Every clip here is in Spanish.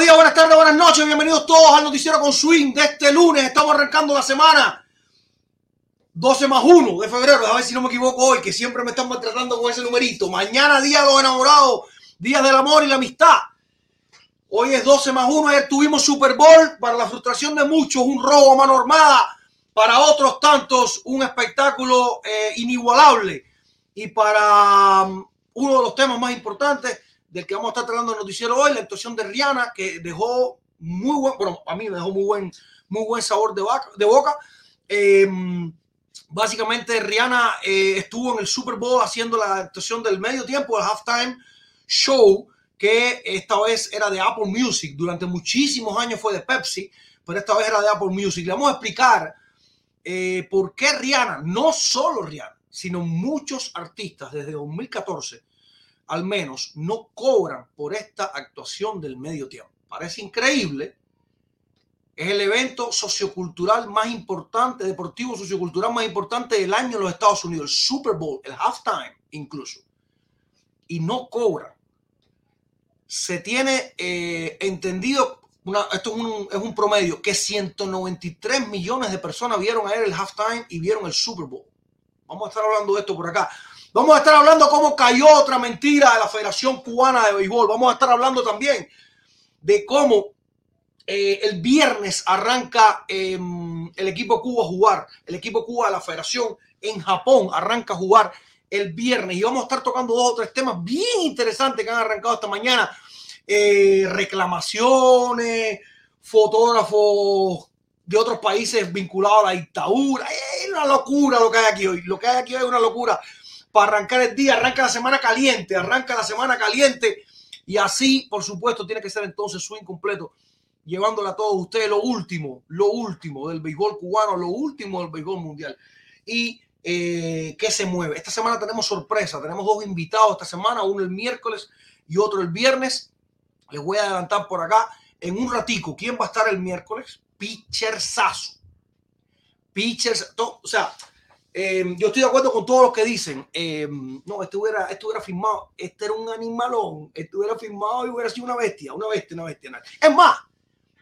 Días, buenas tardes, buenas noches, bienvenidos todos al noticiero con Swing de este lunes. Estamos arrancando la semana 12 más 1 de febrero, a ver si no me equivoco hoy, que siempre me están maltratando con ese numerito. Mañana, día de los enamorados, días del amor y la amistad. Hoy es 12 más 1, ayer tuvimos Super Bowl, para la frustración de muchos, un robo a mano armada, para otros tantos, un espectáculo eh, inigualable. Y para um, uno de los temas más importantes del que vamos a estar tratando el noticiero hoy, la actuación de Rihanna, que dejó muy buen, bueno, a mí me dejó muy buen, muy buen sabor de, vaca- de boca. Eh, básicamente, Rihanna eh, estuvo en el Super Bowl haciendo la actuación del medio tiempo, el halftime show, que esta vez era de Apple Music. Durante muchísimos años fue de Pepsi, pero esta vez era de Apple Music. Le vamos a explicar eh, por qué Rihanna, no solo Rihanna, sino muchos artistas desde 2014 al menos no cobran por esta actuación del medio tiempo. Parece increíble. Es el evento sociocultural más importante, deportivo sociocultural más importante del año en los Estados Unidos, el Super Bowl, el halftime incluso. Y no cobran. Se tiene eh, entendido, esto es un, es un promedio, que 193 millones de personas vieron ayer el halftime y vieron el Super Bowl. Vamos a estar hablando de esto por acá. Vamos a estar hablando cómo cayó otra mentira de la Federación Cubana de Béisbol. Vamos a estar hablando también de cómo eh, el viernes arranca eh, el equipo Cuba a jugar. El equipo Cuba de la Federación en Japón arranca a jugar el viernes. Y vamos a estar tocando dos o tres temas bien interesantes que han arrancado esta mañana. Eh, reclamaciones, fotógrafos de otros países vinculados a la dictadura. Es una locura lo que hay aquí hoy. Lo que hay aquí hoy es una locura para arrancar el día, arranca la semana caliente, arranca la semana caliente y así, por supuesto, tiene que ser entonces swing completo, llevándole a todos ustedes lo último, lo último del béisbol cubano, lo último del béisbol mundial. Y eh, qué se mueve. Esta semana tenemos sorpresa, tenemos dos invitados esta semana, uno el miércoles y otro el viernes. Les voy a adelantar por acá en un ratico quién va a estar el miércoles. Pitcher Sasso. Pitcher, o sea, eh, yo estoy de acuerdo con todos los que dicen, eh, no, esto hubiera, esto hubiera firmado, este era un animalón, esto hubiera firmado y hubiera sido una bestia, una bestia, una bestia. Es más,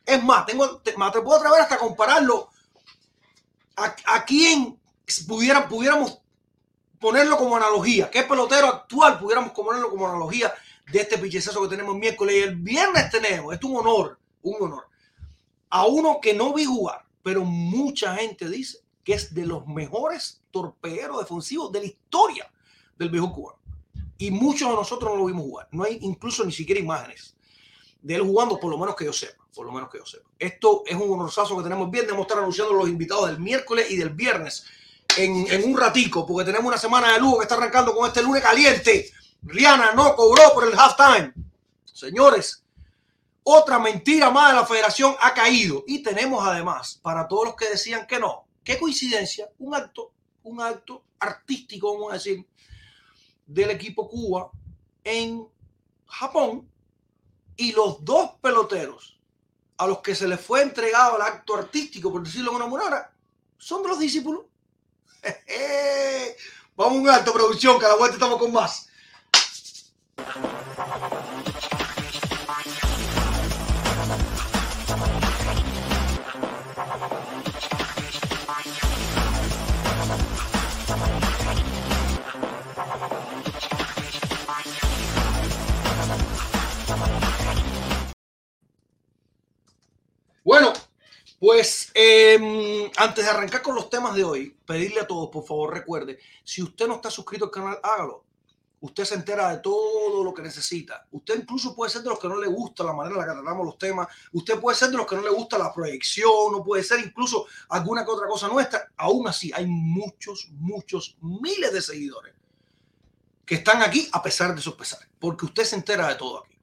es más, tengo, te, más, te puedo atrever hasta compararlo. A, a quién pudiera, pudiéramos ponerlo como analogía, qué pelotero actual pudiéramos ponerlo como analogía de este pichezazo que tenemos el miércoles y el viernes tenemos, es un honor, un honor, a uno que no vi jugar, pero mucha gente dice que es de los mejores torpederos defensivos de la historia del viejo cubano. Y muchos de nosotros no lo vimos jugar. No hay incluso ni siquiera imágenes de él jugando, por lo menos que yo sepa. Por lo menos que yo sepa. Esto es un honorazo que tenemos bien. Debemos estar anunciando los invitados del miércoles y del viernes en, en, un ratico, porque tenemos una semana de lujo que está arrancando con este lunes caliente. Rihanna no cobró por el halftime. Señores, otra mentira más de la federación ha caído. Y tenemos además, para todos los que decían que no, qué coincidencia, un acto, un acto artístico, vamos a decir, del equipo Cuba en Japón y los dos peloteros a los que se les fue entregado el acto artístico, por decirlo de una manera, son los discípulos. Vamos a un acto, producción, que a la vuelta estamos con más. Pues eh, antes de arrancar con los temas de hoy, pedirle a todos, por favor, recuerde, si usted no está suscrito al canal, hágalo. Usted se entera de todo lo que necesita. Usted incluso puede ser de los que no le gusta la manera en la que tratamos los temas. Usted puede ser de los que no le gusta la proyección. No puede ser incluso alguna que otra cosa nuestra. Aún así, hay muchos, muchos, miles de seguidores que están aquí a pesar de sus pesares. Porque usted se entera de todo aquí.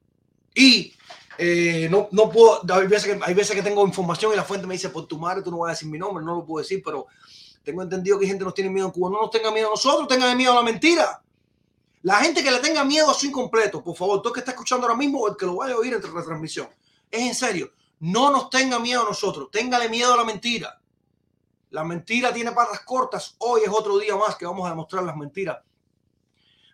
Y eh, no, no puedo, hay veces, que, tengo información y la fuente me dice, por tu madre tú no vas a decir mi nombre, no lo puedo decir, pero tengo entendido que gente que nos tiene miedo en Cuba. No nos tenga miedo a nosotros, tengan miedo a la mentira. La gente que le tenga miedo a su incompleto, por favor, tú que está escuchando ahora mismo o el que lo vaya a oír entre la transmisión, es en serio, no nos tenga miedo a nosotros, téngale miedo a la mentira. La mentira tiene patas cortas. Hoy es otro día más que vamos a demostrar las mentiras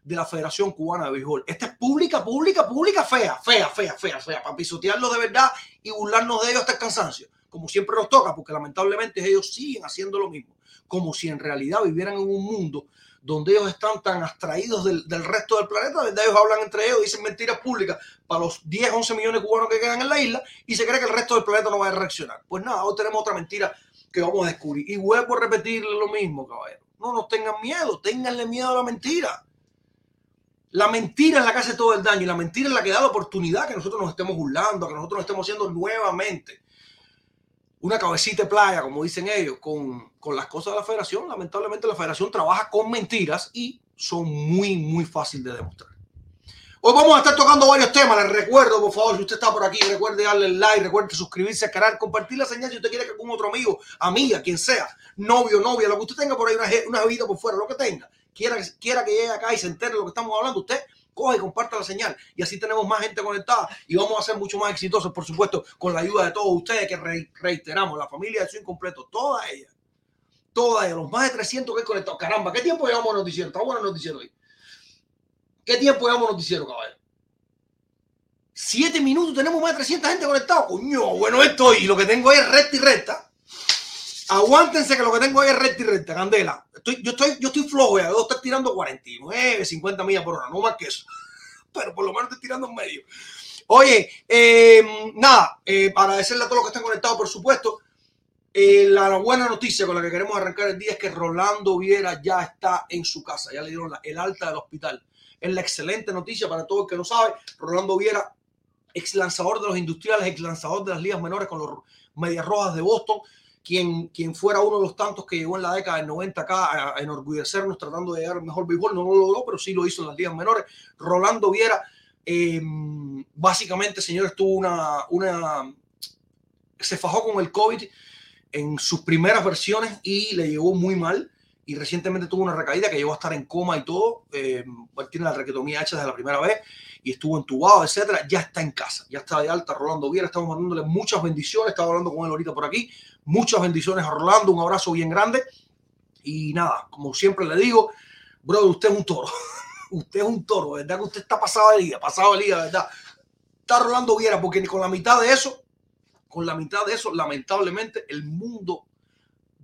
de la Federación Cubana de Béisbol. Esta es pública, pública, pública, fea, fea, fea, fea, fea, para pisotearlo de verdad y burlarnos de ellos hasta el cansancio, como siempre nos toca, porque lamentablemente ellos siguen haciendo lo mismo, como si en realidad vivieran en un mundo donde ellos están tan abstraídos del, del resto del planeta, donde ellos hablan entre ellos, dicen mentiras públicas para los 10, 11 millones de cubanos que quedan en la isla y se cree que el resto del planeta no va a reaccionar. Pues nada, hoy tenemos otra mentira que vamos a descubrir. Y vuelvo a repetirle lo mismo, caballero. No nos tengan miedo, ténganle miedo a la mentira. La mentira es la que hace todo el daño y la mentira es la que da la oportunidad que nosotros nos estemos burlando, que nosotros nos estemos haciendo nuevamente una cabecita de playa, como dicen ellos, con, con las cosas de la federación. Lamentablemente la federación trabaja con mentiras y son muy, muy fáciles de demostrar. Hoy vamos a estar tocando varios temas. Les recuerdo, por favor, si usted está por aquí, recuerde darle like, recuerde suscribirse al canal, compartir la señal si usted quiere que algún otro amigo, amiga, quien sea, novio, novia, lo que usted tenga por ahí, una, una vida por fuera, lo que tenga, quiera, quiera que llegue acá y se entere de lo que estamos hablando, usted coge y comparta la señal y así tenemos más gente conectada y vamos a ser mucho más exitosos, por supuesto, con la ayuda de todos ustedes que reiteramos, la familia de su incompleto, toda ella, toda ella, los más de 300 que he conectado. Caramba, ¿qué tiempo llevamos noticiero? Está bueno el noticiero hoy. ¿Qué tiempo llevamos noticiero, caballero? Siete minutos, tenemos más de 300 gente conectada. Coño, bueno, esto y lo que tengo es recta y recta. Aguántense que lo que tengo ahí es recta y recta, candela. Estoy, yo, estoy, yo estoy flojo ya, debo estar tirando 49, 50 millas por hora, no más que eso. Pero por lo menos estoy tirando en medio. Oye, eh, nada, eh, agradecerle a todos los que están conectados, por supuesto. Eh, la buena noticia con la que queremos arrancar el día es que Rolando Viera ya está en su casa, ya le dieron la, el alta del hospital. Es la excelente noticia para todo el que no sabe. Rolando Viera, ex lanzador de los industriales, ex lanzador de las ligas menores con los Medias Rojas de Boston, quien, quien fuera uno de los tantos que llegó en la década del 90 acá a enorgullecernos tratando de llegar al mejor béisbol. No lo logró, pero sí lo hizo en las ligas menores. Rolando Viera, eh, básicamente, señores, tuvo una, una. Se fajó con el COVID en sus primeras versiones y le llegó muy mal. Y recientemente tuvo una recaída que llegó a estar en coma y todo. Eh, tiene la requetomía hecha desde la primera vez y estuvo entubado, etcétera. Ya está en casa, ya está de alta. Rolando Viera, estamos mandándole muchas bendiciones. Estaba hablando con él ahorita por aquí. Muchas bendiciones a Rolando, un abrazo bien grande. Y nada, como siempre le digo, brother, usted es un toro. usted es un toro, ¿verdad? Que usted está pasado de día, pasado de día, ¿verdad? Está Rolando Viera, porque con la mitad de eso, con la mitad de eso, lamentablemente, el mundo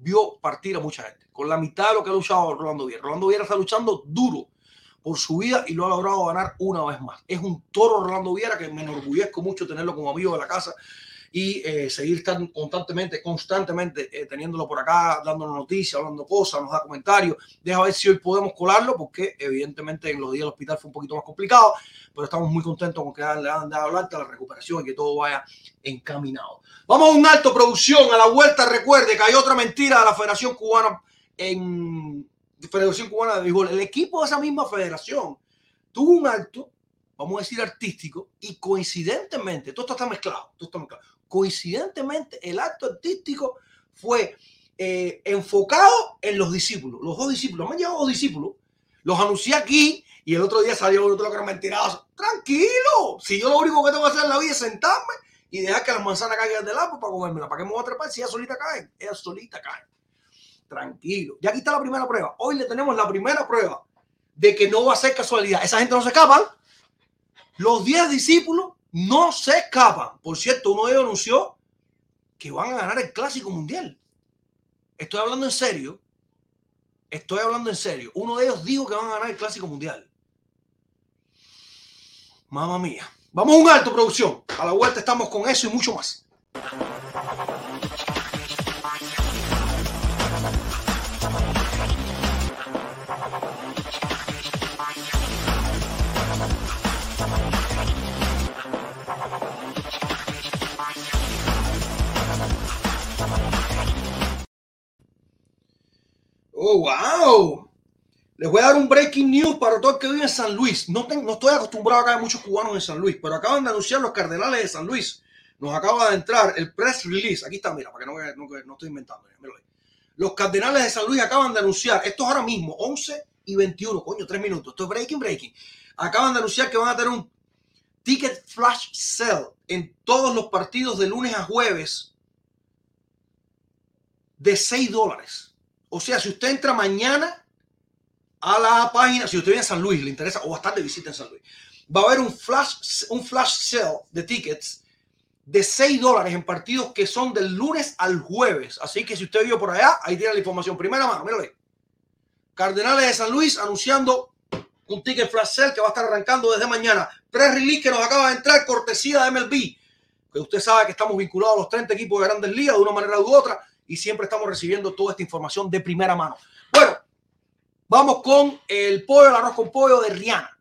vio partir a mucha gente. Con la mitad de lo que ha luchado Rolando Viera. Rolando Viera está luchando duro por su vida y lo ha logrado ganar una vez más. Es un toro Rolando Viera que me enorgullezco mucho tenerlo como amigo de la casa y eh, seguir tan constantemente, constantemente eh, teniéndolo por acá, dándonos noticias, hablando cosas, nos da comentarios. Deja ver si hoy podemos colarlo, porque evidentemente en los días del hospital fue un poquito más complicado, pero estamos muy contentos con que le han dado la recuperación y que todo vaya encaminado. Vamos a un alto producción, a la vuelta recuerde que hay otra mentira de la Federación Cubana en Federación Cubana de Béisbol. El equipo de esa misma federación tuvo un alto, vamos a decir artístico, y coincidentemente, todo esto está mezclado, todo está mezclado coincidentemente el acto artístico fue eh, enfocado en los discípulos. Los dos discípulos, me han llegado dos discípulos, los anuncié aquí y el otro día salió otro que era. Tranquilo, si yo lo único que tengo que hacer en la vida es sentarme y dejar que las manzanas caigan del árbol para comérmela. ¿Para qué me voy a trepar si ella solita cae? Ella solita cae. Tranquilo. Ya aquí está la primera prueba. Hoy le tenemos la primera prueba de que no va a ser casualidad. Esa gente no se escapa. Los diez discípulos no se escapan. Por cierto, uno de ellos anunció que van a ganar el Clásico Mundial. Estoy hablando en serio. Estoy hablando en serio. Uno de ellos dijo que van a ganar el Clásico Mundial. Mamma mía. Vamos a un alto, producción. A la vuelta estamos con eso y mucho más. Oh, wow. Les voy a dar un breaking news para todo el que vive en San Luis. No, estoy acostumbrado a que haya muchos cubanos en San Luis, pero acaban de anunciar los Cardenales de San Luis. Nos acaba de entrar el press release. Aquí está, mira, para que no, no, no estoy inventando. Los Cardenales de San Luis acaban de anunciar, esto es ahora mismo, 11 y 21, coño, 3 minutos. Esto es breaking, breaking. Acaban de anunciar que van a tener un ticket flash sale en todos los partidos de lunes a jueves de 6 dólares. O sea, si usted entra mañana a la página, si usted viene a San Luis, le interesa, o va a estar de visita en San Luis, va a haber un flash, un flash sale de tickets de 6 dólares en partidos que son del lunes al jueves. Así que si usted vio por allá, ahí tiene la información. Primera mano, míralo ahí. Cardenales de San Luis anunciando un ticket flash sale que va a estar arrancando desde mañana. Tres release que nos acaba de entrar, cortesía de MLB. Que usted sabe que estamos vinculados a los 30 equipos de grandes ligas de una manera u otra y siempre estamos recibiendo toda esta información de primera mano. Bueno, vamos con el pollo, el arroz con pollo de Rihanna.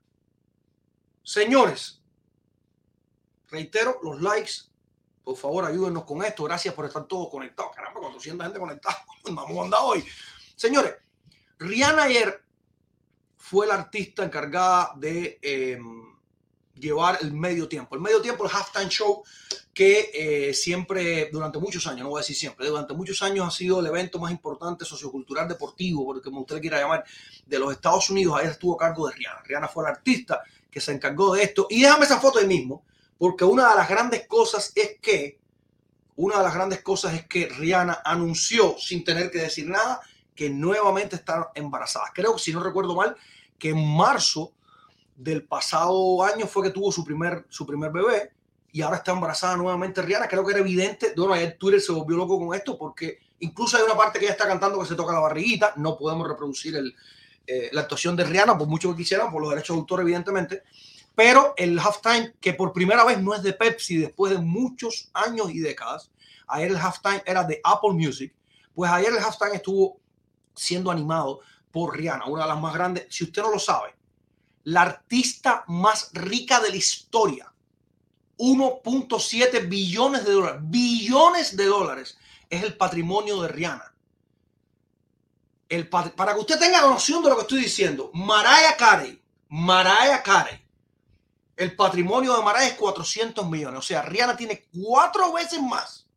Señores, reitero los likes. Por favor, ayúdenos con esto. Gracias por estar todos conectados. Caramba, 400 gente conectada. Vamos a andar hoy. Señores, Rihanna ayer fue la artista encargada de eh, llevar el medio tiempo. El medio tiempo, el halftime show, que eh, siempre, durante muchos años, no voy a decir siempre, durante muchos años ha sido el evento más importante sociocultural deportivo, porque como usted quiera llamar, de los Estados Unidos. Ayer estuvo a cargo de Rihanna. Rihanna fue la artista que se encargó de esto. Y déjame esa foto ahí mismo, porque una de las grandes cosas es que, una de las grandes cosas es que Rihanna anunció, sin tener que decir nada, que nuevamente está embarazada. Creo que si no recuerdo mal, que en marzo del pasado año fue que tuvo su primer, su primer bebé y ahora está embarazada nuevamente Rihanna. Creo que era evidente. Bueno, ayer Twitter se volvió loco con esto porque incluso hay una parte que ella está cantando que se toca la barriguita. No podemos reproducir el, eh, la actuación de Rihanna por mucho que quisieran, por los derechos de autor, evidentemente. Pero el halftime, que por primera vez no es de Pepsi después de muchos años y décadas, ayer el halftime era de Apple Music. Pues ayer el halftime estuvo siendo animado por Rihanna, una de las más grandes. Si usted no lo sabe, la artista más rica de la historia, 1.7 billones de dólares, billones de dólares es el patrimonio de Rihanna. El, para que usted tenga noción de lo que estoy diciendo, Mariah Carey, Mariah Carey, el patrimonio de Mariah es 400 millones. O sea, Rihanna tiene cuatro veces más,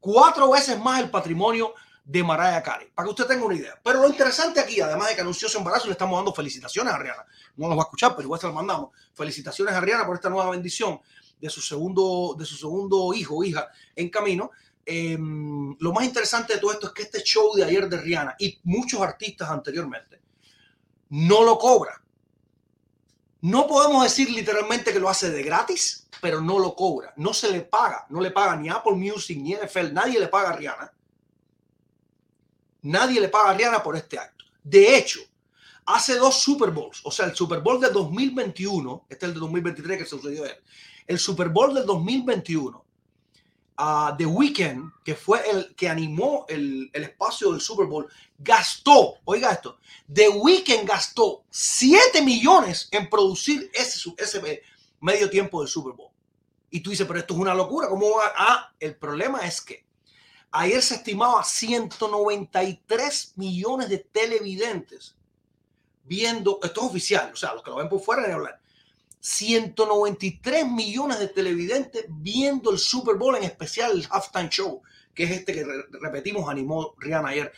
cuatro veces más el patrimonio de Mariah Carey, para que usted tenga una idea. Pero lo interesante aquí, además de que anunció su embarazo, le estamos dando felicitaciones a Rihanna. No nos va a escuchar, pero igual se lo mandamos. Felicitaciones a Rihanna por esta nueva bendición de su segundo, de su segundo hijo o hija en camino. Eh, lo más interesante de todo esto es que este show de ayer de Rihanna y muchos artistas anteriormente no lo cobra. No podemos decir literalmente que lo hace de gratis, pero no lo cobra. No se le paga. No le paga ni Apple Music ni NFL. Nadie le paga a Rihanna. Nadie le paga a Rihanna por este acto. De hecho, hace dos Super Bowls, o sea, el Super Bowl del 2021, este es el de 2023 que sucedió ayer, el Super Bowl del 2021, uh, The Weeknd, que fue el que animó el, el, espacio del Super Bowl, gastó, oiga esto, The Weeknd gastó 7 millones en producir ese, ese medio tiempo del Super Bowl. Y tú dices, pero esto es una locura, ¿cómo va? Ah, el problema es que ayer se estimaba 193 millones de televidentes viendo, esto es oficial, o sea, los que lo ven por fuera de hablar, 193 millones de televidentes viendo el Super Bowl, en especial el halftime show, que es este que re repetimos, animó Rihanna ayer,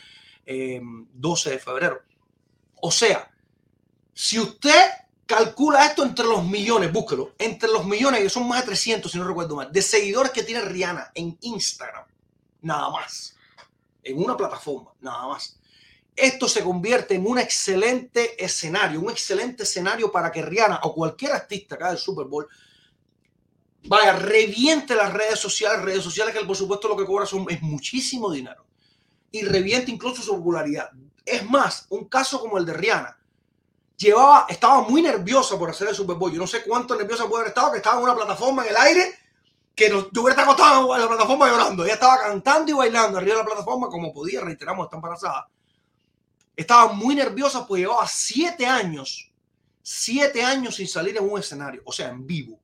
eh, 12 de febrero. O sea, si usted calcula esto entre los millones, búsquelo, entre los millones, que son más de 300, si no recuerdo mal, de seguidores que tiene Rihanna en Instagram, nada más, en una plataforma, nada más esto se convierte en un excelente escenario, un excelente escenario para que Rihanna o cualquier artista acá del Super Bowl vaya, reviente las redes sociales, redes sociales que por supuesto lo que cobra son, es muchísimo dinero y reviente incluso su popularidad. Es más, un caso como el de Rihanna, llevaba, estaba muy nerviosa por hacer el Super Bowl. Yo no sé cuánto nerviosa puede haber estado, que estaba en una plataforma en el aire que no, yo hubiera acostado en la plataforma llorando. Ella estaba cantando y bailando arriba de la plataforma como podía, reiteramos, está embarazada estaba muy nerviosa porque llevaba siete años, siete años sin salir en un escenario, o sea, en vivo.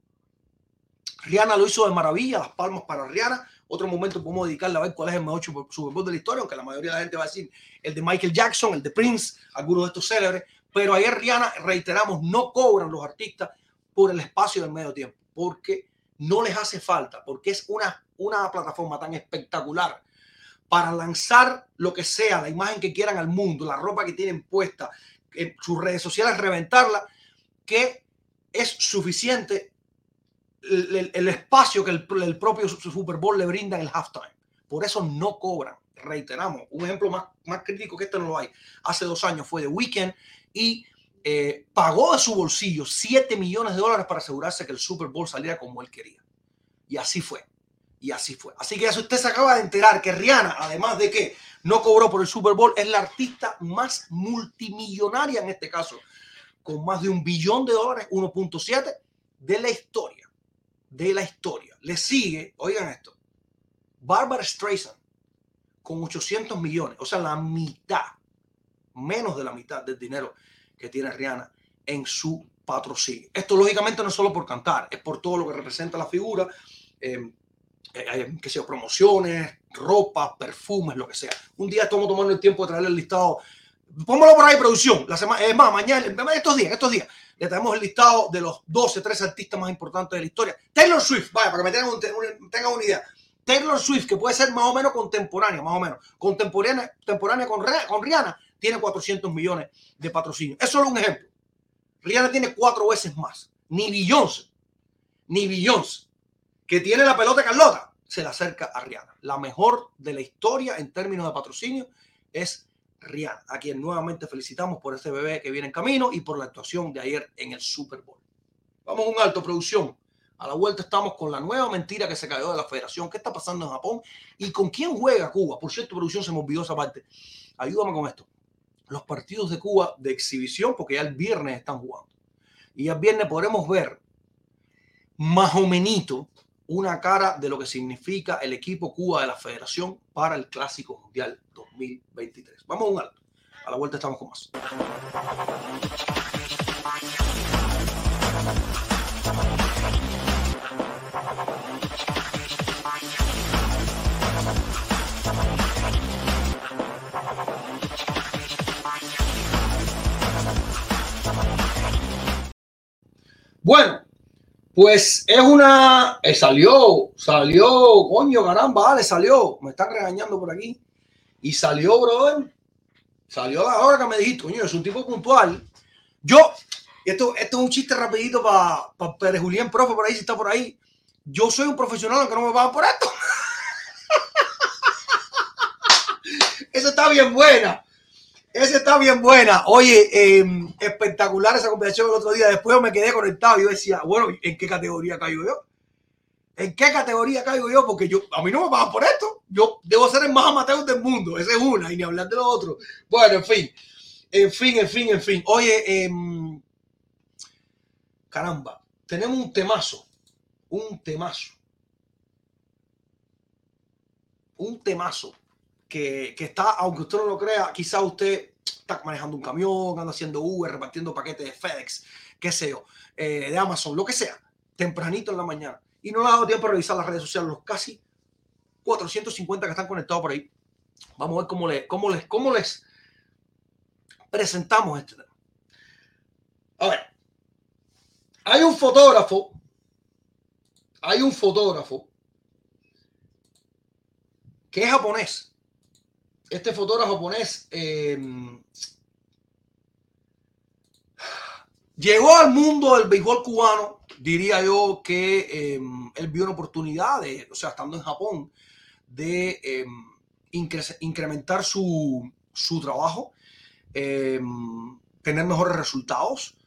Rihanna lo hizo de maravilla, las palmas para Rihanna. Otro momento podemos dedicarle a ver cuál es el mejor Super Bowl de la historia, aunque la mayoría de la gente va a decir el de Michael Jackson, el de Prince, algunos de estos célebres. Pero ayer Rihanna, reiteramos, no cobran los artistas por el espacio del medio tiempo, porque no les hace falta, porque es una, una plataforma tan espectacular para lanzar lo que sea, la imagen que quieran al mundo, la ropa que tienen puesta, en sus redes sociales, reventarla, que es suficiente el, espacio que el, el propio Super Bowl le brinda en el halftime. Por eso no cobran. Reiteramos, un ejemplo más, más crítico que este no lo hay. Hace dos años fue The Weeknd y eh, pagó de su bolsillo 7 millones de dólares para asegurarse que el Super Bowl saliera como él quería. Y así fue. Y así fue. Así que ya si usted se acaba de enterar que Rihanna, además de que no cobró por el Super Bowl, es la artista más multimillonaria en este caso, con más de un billón de dólares, 1.7 de la historia. De la historia. Le sigue, oigan esto, Barbara Streisand con 800 millones, o sea, la mitad, menos de la mitad del dinero que tiene Rihanna en su patrocinio. Esto lógicamente no es solo por cantar, es por todo lo que representa la figura, eh, eh, eh, que sea promociones, ropa, perfumes, lo que sea. Un día estamos tomando el tiempo de traerle el listado. Póngalo por ahí, producción. La semana, es más, mañana, estos días, estos días, le traemos el listado de los 12, 13 artistas más importantes de la historia. Taylor Swift, vaya, para que me tengan, un- tengan una idea. Taylor Swift, que puede ser más o menos contemporánea, más o menos, contemporánea, contemporánea con, con Rihanna, tiene 400 millones de patrocinio. Es solo un ejemplo. Rihanna tiene cuatro veces más. Ni Beyoncé, ni Beyoncé, que tiene la pelota Carlota, se le acerca a Rihanna. La mejor de la historia en términos de patrocinio es Rihanna, a quien nuevamente felicitamos por este bebé que viene en camino y por la actuación de ayer en el Super Bowl. Vamos a un alto, producción. A la vuelta estamos con la nueva mentira que se cayó de la federación. ¿Qué está pasando en Japón? ¿Y con quién juega Cuba? Por cierto, producción, se me olvidó esa parte. Ayúdame con esto. Los partidos de Cuba de exhibición, porque ya el viernes están jugando. Y el viernes podremos ver más o menos una cara de lo que significa el equipo Cuba de la federación para el Clásico Mundial 2023. Vamos a un alto. A la vuelta estamos con más. Bueno, pues es una. eh, salió, salió, coño, caramba, vale, salió. Me están regañando por aquí. Y salió, brother. Salió la hora que me dijiste, coño, es un tipo puntual. Yo, esto, esto es un chiste rapidito para pa Pérez Julián, profe, por ahí, si está por ahí. Yo soy un profesional, aunque no me pagan por esto. Esa está bien buena. Esa está bien buena. Oye, eh, espectacular esa conversación el otro día. Después me quedé conectado y yo decía, bueno, ¿en qué categoría caigo yo? ¿En qué categoría caigo yo? Porque yo, a mí no me pagan por esto. Yo debo ser el más amateur del mundo. Esa es una, y ni hablar de lo otro. Bueno, en fin. En fin, en fin, en fin. Oye, em, caramba, tenemos un temazo. Un temazo. Un temazo que, está, aunque usted no lo crea, quizá usted está manejando un camión, anda haciendo Uber, repartiendo paquetes de FedEx, qué sé yo, eh, de Amazon, lo que sea, tempranito en la mañana. Y no le ha dado tiempo a revisar las redes sociales, los casi 450 que están conectados por ahí. Vamos a ver cómo, le, cómo, les, cómo les presentamos este tema. A ver, hay un fotógrafo, hay un fotógrafo que es japonés. Este fotógrafo japonés eh, llegó al mundo del béisbol cubano. Diría yo que eh, él vio una oportunidad, o sea, estando en Japón, de incre incrementar su, su trabajo, tener mejores resultados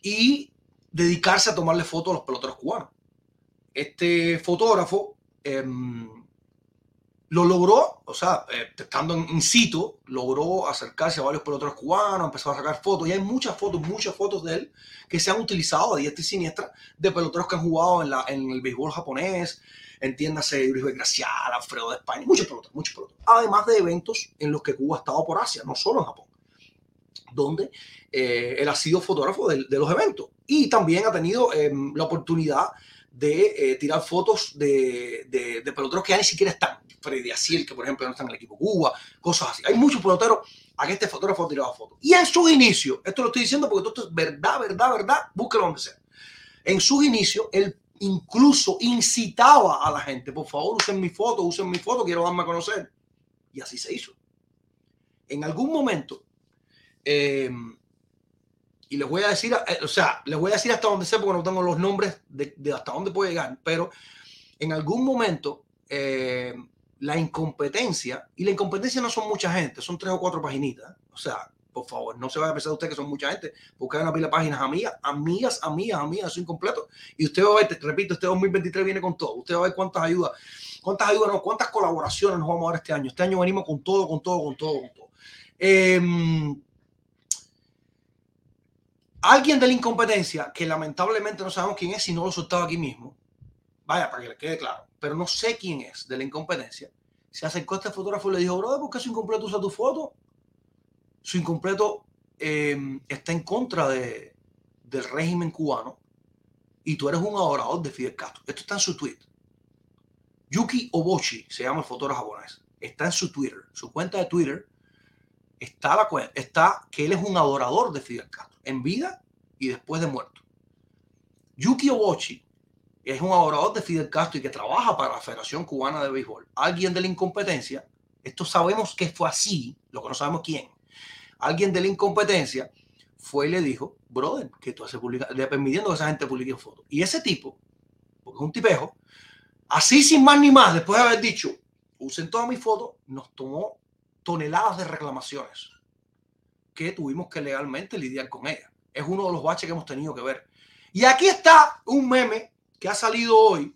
y dedicarse a tomarle fotos a los peloteros cubanos. Este fotógrafo lo logró, o sea, eh, estando en, situ, logró acercarse a varios peloteros cubanos, empezó a sacar fotos y hay muchas fotos, muchas fotos de él que se han utilizado a diestra y siniestra de peloteros que han jugado en, la, en el béisbol japonés, entiéndase Luis Gracial, Alfredo de España, muchos peloteros, muchos peloteros. Además de eventos en los que Cuba ha estado por Asia, no solo en Japón, donde eh, él ha sido fotógrafo de, los eventos y también ha tenido eh, la oportunidad de eh, tirar fotos de, de, de peloteros que ya ni siquiera están. Freddy Asiel, que por ejemplo no está en el equipo Cuba, cosas así. Hay muchos peloteros a que este fotógrafo ha tirado fotos. Y en sus inicios, esto lo estoy diciendo porque esto es verdad, verdad, verdad, búsquelo donde sea. En sus inicios, él incluso incitaba a la gente, por favor, usen mi foto, usen mi foto, quiero darme a conocer. Y así se hizo. En algún momento, eh, y les voy a decir, eh, o sea, les voy a decir hasta donde sé porque no tengo los nombres de, de hasta dónde puede llegar, pero en algún momento eh, la incompetencia, y la incompetencia no son mucha gente, son tres o cuatro paginitas, o sea, por favor, no se vaya a pensar usted que son mucha gente, porque hay una pila de páginas amigas, amigas, amigas, amigas, eso incompleto, y usted va a ver, te- repito, este 2023 viene con todo, usted va a ver cuántas ayudas, cuántas ayudas, no, cuántas colaboraciones nos vamos a dar este año, este año venimos con todo, con todo, con todo, con todo. Em, alguien de la incompetencia, que lamentablemente no sabemos quién es, si no lo soltaba aquí mismo, vaya, para que le quede claro, pero no sé quién es de la incompetencia, se acercó a este fotógrafo y le dijo, brother, ¿por qué su incompleto usa tu foto? Su incompleto eh, está en contra de, del régimen cubano y tú eres un adorador de Fidel Castro. Esto está en su tweet. Yuki Obochi se llama el fotógrafo japonés. Está en su Twitter, su cuenta de Twitter. Está, la, está que él es un adorador de Fidel Castro, en vida y después de muerto. Yuki Obochi es un adorador de Fidel Castro y que trabaja para la Federación Cubana de Béisbol. Alguien de la incompetencia, esto sabemos que fue así, lo que no sabemos quién. Alguien de la incompetencia fue y le dijo, brother, que tú haces publica le permitiendo que esa gente publique fotos. Y ese tipo, porque es un tipejo, así sin más ni más, después de haber dicho, usen todas mis fotos, nos tomó toneladas de reclamaciones que tuvimos que legalmente lidiar con ella. Es uno de los baches que hemos tenido que ver. Y aquí está un meme que ha salido hoy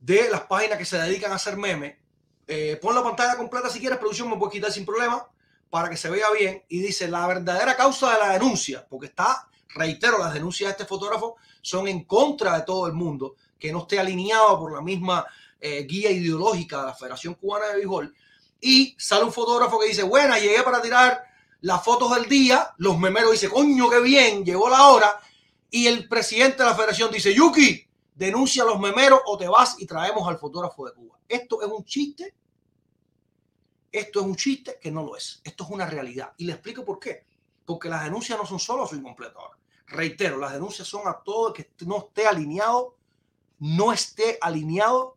de las páginas que se dedican a hacer memes. Eh, pon la pantalla completa si quieres, producción me puedes quitar sin problema para que se vea bien. Y dice la verdadera causa de la denuncia, porque está, reitero, las denuncias de este fotógrafo son en contra de todo el mundo, que no esté alineado por la misma eh, guía ideológica de la Federación Cubana de Béisbol. Y sale un fotógrafo que dice, buena, llegué para tirar las fotos del día. Los memeros dicen, coño, qué bien, llegó la hora. Y el presidente de la federación dice, Yuki, denuncia a los memeros o te vas y traemos al fotógrafo de Cuba. Esto es un chiste. Esto es un chiste que no lo es. Esto es una realidad. Y le explico por qué. Porque las denuncias no son solo a su incompleto. Reitero, las denuncias son a todo el que no esté alineado, no esté alineado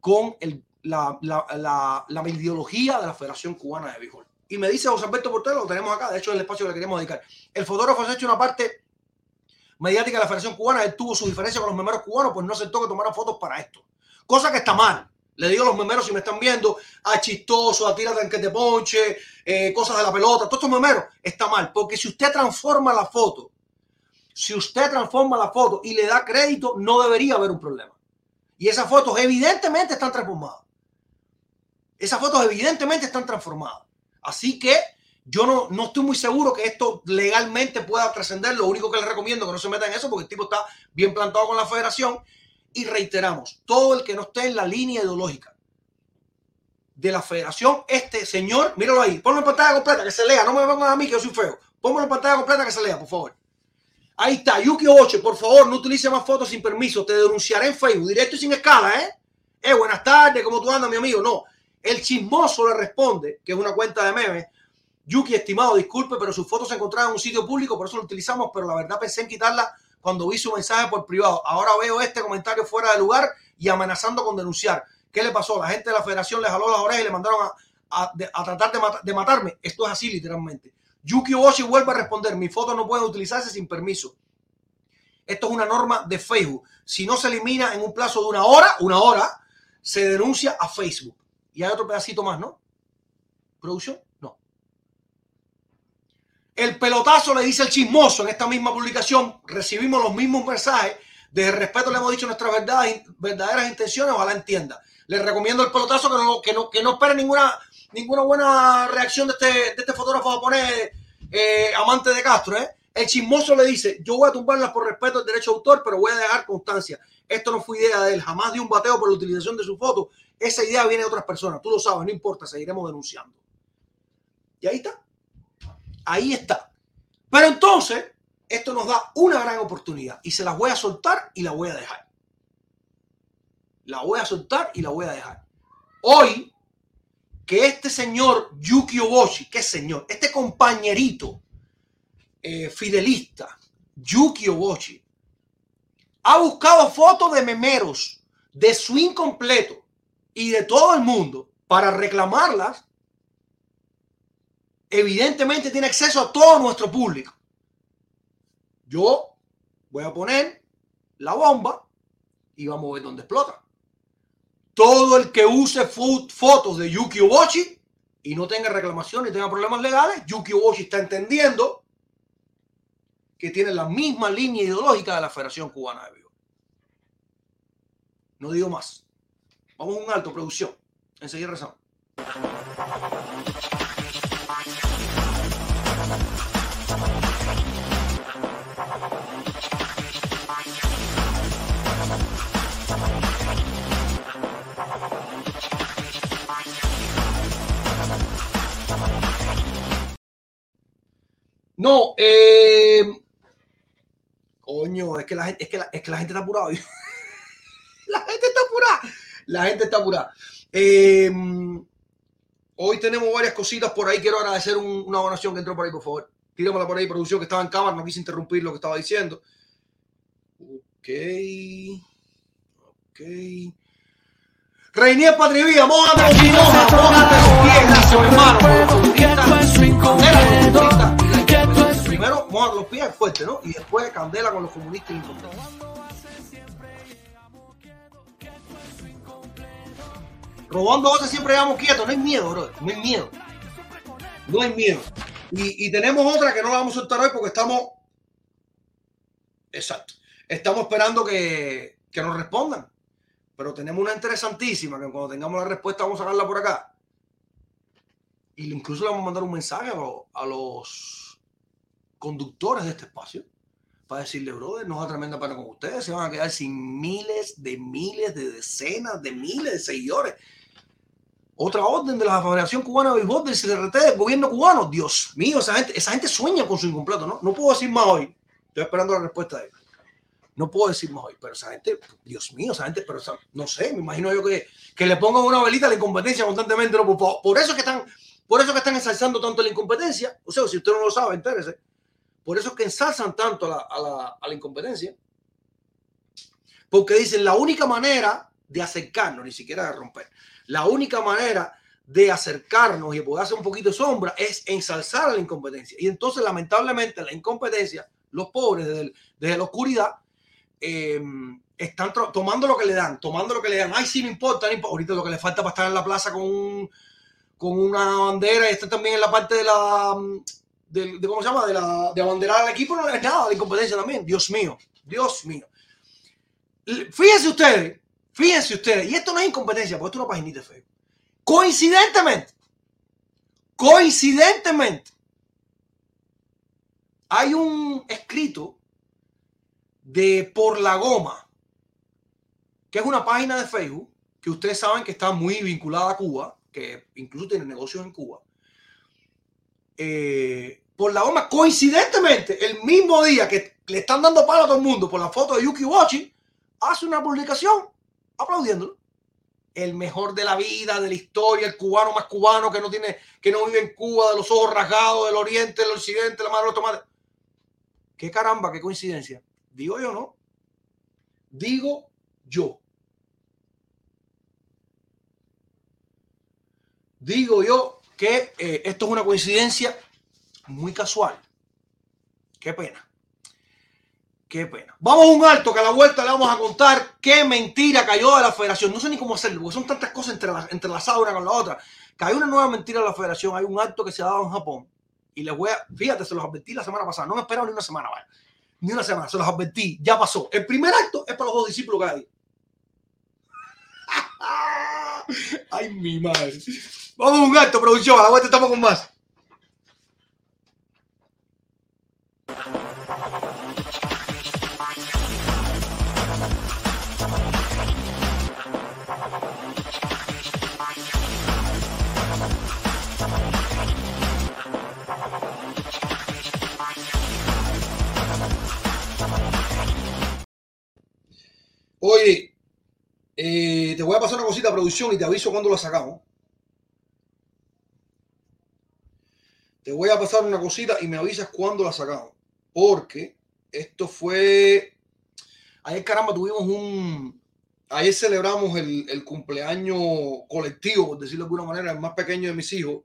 con el, la, la, la, la, de la Federación Cubana de Béisbol. Y me dice José Alberto Portero, lo tenemos acá, de hecho es el espacio que le queremos dedicar. El fotógrafo se ha hecho una parte mediática de la Federación Cubana, él tuvo su diferencia con los memeros cubanos, pues no aceptó que tomara fotos para esto. Cosa que está mal. Le digo a los memeros si me están viendo, a chistoso, a tira que te ponche, eh, cosas de la pelota, todos estos memeros, está mal. Porque si usted transforma la foto, si usted transforma la foto y le da crédito, no debería haber un problema. Y esas fotos evidentemente están transformadas. Esas fotos evidentemente están transformadas. Así que yo no, no estoy muy seguro que esto legalmente pueda trascender. Lo único que les recomiendo es que no se meta en eso porque el tipo está bien plantado con la federación. Y reiteramos, todo el que no esté en la línea ideológica de la federación, este señor, míralo ahí, ponlo en pantalla completa, que se lea, no me pongan a mí que yo soy feo, ponlo en pantalla completa que se lea, por favor. Ahí está, Yuki Oche, por favor, no utilice más fotos sin permiso, te denunciaré en Facebook, directo y sin escala, ¿eh? Eh, buenas tardes, ¿cómo tú andas, mi amigo? No, el chismoso le responde, que es una cuenta de memes, Yuki, estimado, disculpe, pero sus fotos se encontraban en un sitio público, por eso lo utilizamos, pero la verdad pensé en quitarla cuando vi su mensaje por privado. Ahora veo este comentario fuera de lugar y amenazando con denunciar. ¿Qué le pasó? La gente de la federación le jaló las orejas y le mandaron a, tratar de, matarme. Esto es así, literalmente. Yuki Oshi vuelve a responder, mis fotos no pueden utilizarse sin permiso. Esto es una norma de Facebook. Si no se elimina en un plazo de una hora, una hora, se denuncia a Facebook. Y hay otro pedacito más, ¿no? ¿Producción? No. El pelotazo le dice el chismoso en esta misma publicación. Recibimos los mismos mensajes. De respeto le hemos dicho nuestras verdades, verdaderas intenciones. Ojalá entienda. Les recomiendo el pelotazo que no, que no, que no espere ninguna, ninguna buena reacción de este, de este fotógrafo japonés eh, amante de Castro. ¿eh? El chismoso le dice, yo voy a tumbarlas por respeto al derecho de autor, pero voy a dejar constancia. Esto no fue idea de él. Jamás dio un bateo por la utilización de su foto. Esa idea viene de otras personas. Tú lo sabes, no importa, seguiremos denunciando. Y ahí está. Ahí está. Pero entonces, esto nos da una gran oportunidad y se las voy a soltar y la voy a dejar. La voy a soltar y la voy a dejar. Hoy, que este señor Yuki Oboshi, ¿qué señor? Este compañerito eh, fidelista, Yuki Oboshi, ha buscado fotos de memeros, de swing completo y de todo el mundo para reclamarlas. Evidentemente tiene acceso a todo nuestro público. Yo voy a poner la bomba y vamos a ver dónde explota. Todo el que use fotos de Yuki Oboshi y no tenga reclamaciones y tenga problemas legales, Yuki Oboshi está entendiendo que tiene la misma línea ideológica de la Federación Cubana de Vivo. No digo más. Vamos a un alto, producción. Enseguida rezamos. No, eh, coño, es que la gente, es que la, es que la gente está apurada. la gente está apurada. La gente está apurada. Eh, hoy tenemos varias cositas por ahí. Quiero agradecer un, una donación que entró por ahí, por favor. Tíramela por ahí, producción, que estaba en cámara. No quise interrumpir lo que estaba diciendo. Ok. Ok. Reinier Patrivía, mójate los mójate los pies, hermano. Primero, mójate los pies fuerte, ¿no? Y después con los comunistas incompetentes. Robando voces siempre llevamos quietos, no hay miedo, bro. No hay miedo. No hay miedo. Y, tenemos otra que no la vamos a soltar hoy porque estamos. Exacto. Estamos esperando que, que nos respondan. Pero tenemos una interesantísima que cuando tengamos la respuesta vamos a sacarla por acá. Y incluso le vamos a mandar un mensaje a los conductores de este espacio para decirle, brother, no es tremenda pena con ustedes, se van a quedar sin miles de miles de decenas de miles de seguidores. Otra orden de la Federación Cubana de Béisbol, del CRT, del gobierno cubano. Dios mío, esa gente, esa gente sueña con su incompleto, ¿no? No puedo decir más hoy. Estoy esperando la respuesta de ellos. No puedo decir más hoy, pero esa gente, Dios mío, esa gente, pero no sé, me imagino yo que, que le pongan una velita a la incompetencia constantemente. ¿no? Por, por, eso que están, por eso que están ensalzando tanto la incompetencia. O sea, si usted no lo sabe, entérese. Por eso es que ensalzan tanto a la, incompetencia. Porque dicen la única manera de acercarnos, ni siquiera de romper, la única manera de acercarnos y poder hacer un poquito de sombra es ensalzar a la incompetencia. Y entonces, lamentablemente, la incompetencia, los pobres desde, la oscuridad, eh, están tomando lo que le dan, tomando lo que le dan. Ay, sí, me importa, no importa. Ahorita lo que le falta para estar en la plaza con, un, con una bandera y estar también en la parte de la, de, ¿cómo se llama? De, la, de abanderar al equipo, no es nada de incompetencia también. Dios mío, Dios mío. Fíjense ustedes, fíjense ustedes, y esto no es incompetencia, porque esto es una paginita de Facebook. Coincidentemente, coincidentemente, hay un escrito de Por la Goma, que es una página de Facebook que ustedes saben que está muy vinculada a Cuba, que incluso tiene negocios en Cuba. Eh, por la Goma, coincidentemente, el mismo día que le están dando palo a todo el mundo por la foto de Yuki Wachi, hace una publicación aplaudiéndolo. El mejor de la vida, de la historia, el cubano más cubano que no tiene, que no vive en Cuba, de los ojos rasgados, del oriente, del occidente, la madre de los tomates. Qué caramba, qué coincidencia. Digo yo, ¿no? Digo yo. Digo yo que eh, esto es una coincidencia muy casual. Qué pena. Qué pena. Vamos a un alto que a la vuelta le vamos a contar qué mentira cayó de la federación. No sé ni cómo hacerlo, porque son tantas cosas entrelazadas una con la otra. Cayó una nueva mentira de la federación. Hay un acto que se ha dado en Japón. Y les voy a, fíjate, se los advertí la semana pasada. No me esperaron ni una semana, vaya. Ni una semana, se los advertí. Ya pasó. El primer acto es para los dos discípulos que hay. Ay, mi madre. Vamos a un gato, producción. Aguante, estamos con más. Oye, eh, te voy a pasar una cosita, producción, y te aviso cuando la sacamos. Te voy a pasar una cosita y me avisas cuando la sacamos. Porque esto fue. Ayer, caramba, tuvimos un. Ayer celebramos el, el cumpleaños colectivo, por decirlo de alguna manera, el más pequeño de mis hijos,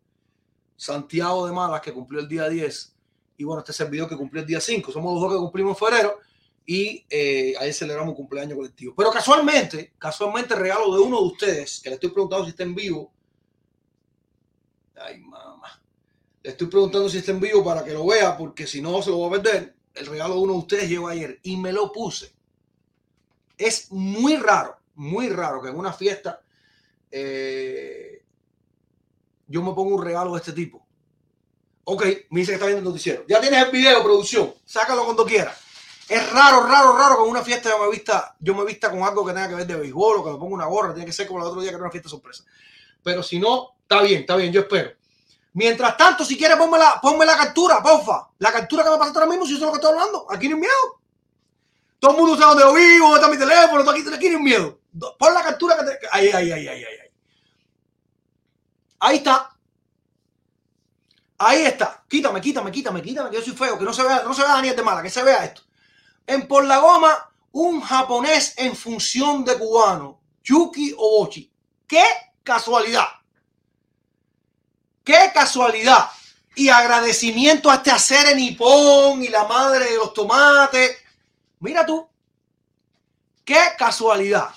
Santiago de Malas, que cumplió el día 10. Y bueno, este servidor que cumplió el día 5. Somos los dos que cumplimos en febrero. Y eh, ayer celebramos un cumpleaños colectivo. Pero casualmente, casualmente, regalo de uno de ustedes, que le estoy preguntando si está en vivo. Ay, mamá. Estoy preguntando si está en vivo para que lo vea, porque si no se lo va a perder. El regalo de uno de ustedes llegó ayer y me lo puse. Es muy raro, muy raro que en una fiesta eh, yo me ponga un regalo de este tipo. Ok, me dice que está viendo el noticiero. Ya tienes el video, producción. Sácalo cuando quieras. Es raro, raro, raro que en una fiesta yo me vista, yo me vista con algo que tenga que ver de béisbol o que me ponga una gorra. Tiene que ser como el otro día que era una fiesta sorpresa. Pero si no, está bien, está bien, yo espero. Mientras tanto, si quieres, ponme la, ponme la captura, porfa. La captura que me pasa ahora mismo, si yo sé lo que estoy hablando. Aquí no hay miedo. Todo el mundo sabe dónde vivo, dónde está mi teléfono, aquí, aquí no miedo. Pon la captura que te. Ahí, ahí, ahí, ahí, ahí. Ahí está. Ahí está. Quítame, quítame, quítame, quítame, que yo soy feo, que no se vea, no se vea Daniel de mala, que se vea esto. En Por la Goma, un japonés en función de cubano, Yuki Obochi. ¡Qué casualidad! ¡Qué casualidad! Y agradecimiento a este hacer nipón y la madre de los tomates. Mira tú. ¡Qué casualidad!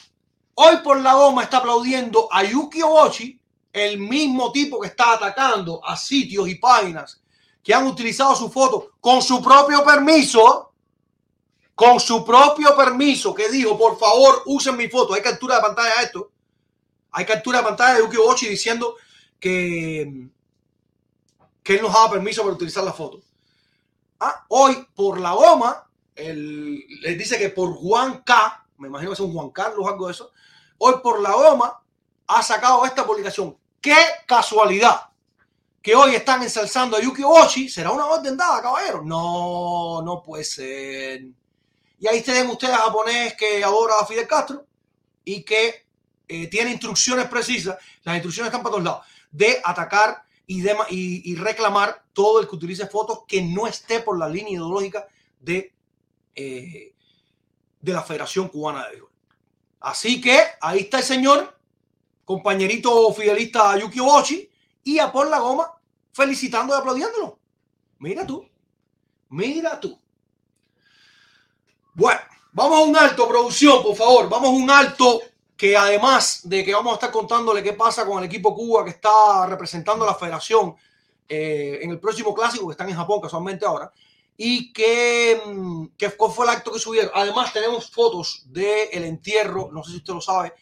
Hoy por la goma está aplaudiendo a Yuki Obochi, el mismo tipo que está atacando a sitios y páginas que han utilizado su foto con su propio permiso, con su propio permiso, que dijo, por favor, usen mi foto. Hay captura de pantalla de esto. Hay captura de pantalla de Yuki Obochi diciendo que, que él nos daba permiso para utilizar la foto. Ah, hoy por la goma, él, les dice que por Juan K, me imagino que es un Juan Carlos o algo de eso, hoy por la goma ha sacado esta publicación. ¡Qué casualidad! Que hoy están ensalzando a Yuki Ochi. ¿Será una orden dada, caballero? No, no puede ser. Y ahí tienen ustedes a japonés que adora a Fidel Castro y que eh, tiene instrucciones precisas. Las instrucciones están para todos lados. De atacar y, de, reclamar todo el que utilice fotos que no esté por la línea ideológica de, eh, de la Federación Cubana de Béisbol. Así que ahí está el señor compañerito fidelista Yuki Obochi y a por la goma felicitando y aplaudiéndolo. Mira tú, mira tú. Bueno, vamos a un alto, producción, por favor. Vamos a un alto que además de que vamos a estar contándole qué pasa con el equipo Cuba que está representando a la federación eh, en el próximo clásico que están en Japón casualmente ahora y que, que fue el acto que subieron. Además tenemos fotos del el entierro, no sé si usted lo sabe,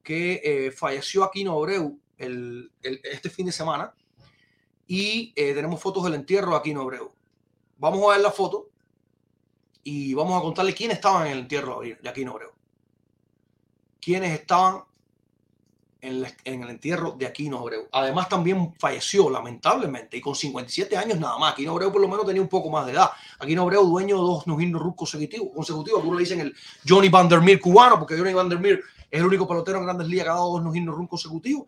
que eh, falleció Aquino Abreu el, este fin de semana y eh, tenemos fotos del entierro de Aquino Abreu. Vamos a ver la foto y vamos a contarle quiénes estaban en el entierro de Aquino Abreu. Quiénes estaban en, en, el entierro de Aquino Abreu. Además también falleció lamentablemente y con 57 años nada más. Aquino Abreu por lo menos tenía un poco más de edad. Aquino Abreu dueño de dos Nujin Rus consecutivos. consecutivos. Algunos le dicen el Johnny Vandermeer cubano porque Johnny Vandermeer es el único pelotero en Grandes Ligas que ha dado dos no run consecutivos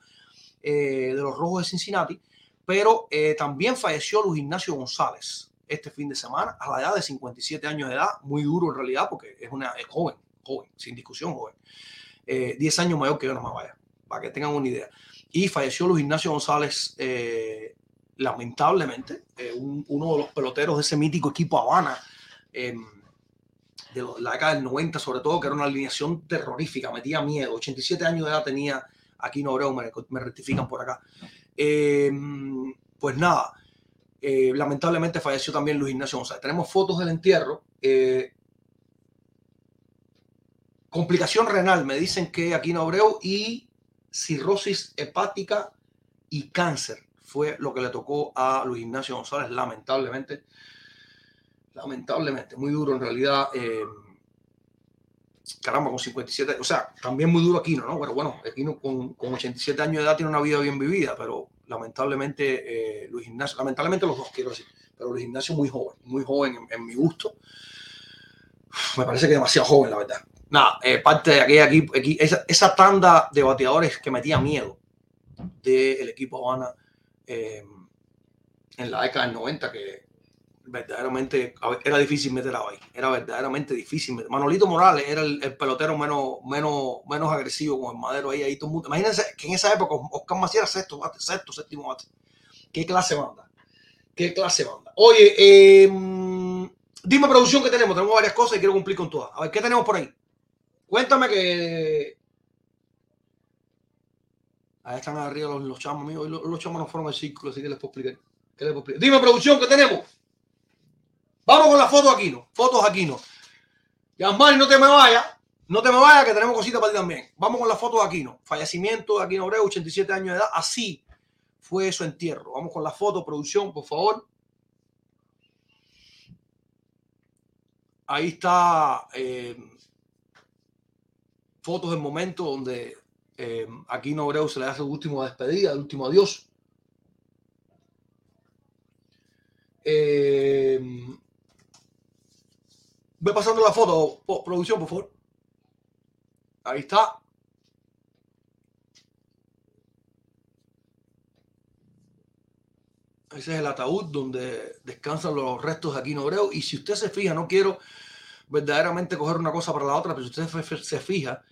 eh, de los Rojos de Cincinnati. Pero eh, también falleció Luis Ignacio González este fin de semana a la edad de 57 años de edad. Muy duro en realidad porque es, una, es joven, joven, sin discusión joven. Eh, 10 años mayor que yo, no me vaya, para que tengan una idea. Y falleció Luis Ignacio González, eh, lamentablemente, un, uno de los peloteros de ese mítico equipo Habana em, de la década del 90 sobre todo, que era una alineación terrorífica, metía miedo. 87 años de edad tenía aquí no Obreu, me, me rectifican por acá. Eh, pues nada, eh, lamentablemente falleció también Luis Ignacio González. Tenemos fotos del entierro. Eh, complicación renal, me dicen que aquí no Obreu y cirrosis hepática y cáncer fue lo que le tocó a Luis Ignacio González, lamentablemente lamentablemente, muy duro en realidad. Eh, caramba, con 57, o sea, también muy duro Aquino, ¿no? Pero bueno, Aquino con, con 87 años de edad tiene una vida bien vivida, pero lamentablemente eh, Luis Ignacio, lamentablemente los dos quiero decir, pero Luis Ignacio muy joven, muy joven en, en, mi gusto. Me parece que demasiado joven, la verdad. Nada, eh, parte de aquella equipo, equi- esa, esa tanda de bateadores que metía miedo del equipo Habana eh, en la década del 90, que verdaderamente era difícil meter a ahí. Era verdaderamente difícil. Manolito Morales era el, el pelotero menos, menos, menos agresivo con el madero ahí. ahí todo el mundo. Imagínense que en esa época Oscar Macías era sexto, bate, sexto, séptimo bate. Qué clase banda. Qué clase banda. Oye, eh, dime producción que tenemos. Tenemos varias cosas y quiero cumplir con todas. A ver, ¿qué tenemos por ahí? Cuéntame que. Ahí están arriba los, chamos míos. Los, chamos no fueron al círculo, así que les puedo explicar. Dime, producción, ¿qué tenemos? Vamos con la foto Aquino. Fotos Aquino. Yasmani, no te me vayas. No te me vayas, que tenemos cositas para ti también. Vamos con la foto de Aquino. Fallecimiento de Aquino Abreu, 87 años de edad. Así fue su entierro. Vamos con la foto, producción, por favor. Ahí está. eh, fotos del momento donde eh, Aquino Abreu se le hace su último despedida, el último adiós. Eh, ve pasando la foto, po- producción, por favor. Ahí está. Ese es el ataúd donde descansan los restos de Aquino Abreu. Y si usted se fija, no quiero verdaderamente coger una cosa para la otra, pero si usted se fija,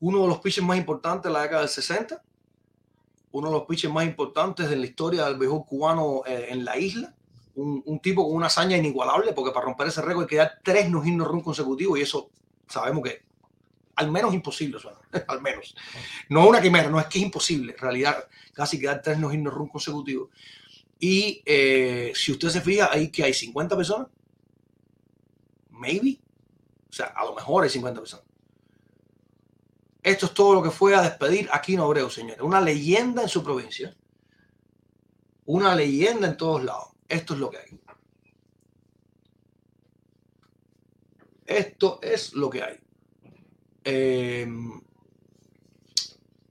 uno de los pitchers más importantes de la década del 60, uno de los pitchers más importantes de la historia del béisbol cubano eh, en la isla, un, tipo con una hazaña inigualable, porque para romper ese récord hay que dar tres no hit run consecutivos y eso sabemos que al menos imposible, suena, al menos. No una quimera, no es que es imposible, en realidad casi que dar tres no hit run consecutivos. Y eh, si usted se fija, ahí que hay 50 personas, maybe, o sea, a lo mejor hay 50 personas. Esto es todo lo que fue a despedir a Aquino Abreu, señores. Una leyenda en su provincia. Una leyenda en todos lados. Esto es lo que hay. Esto es lo que hay. Eh,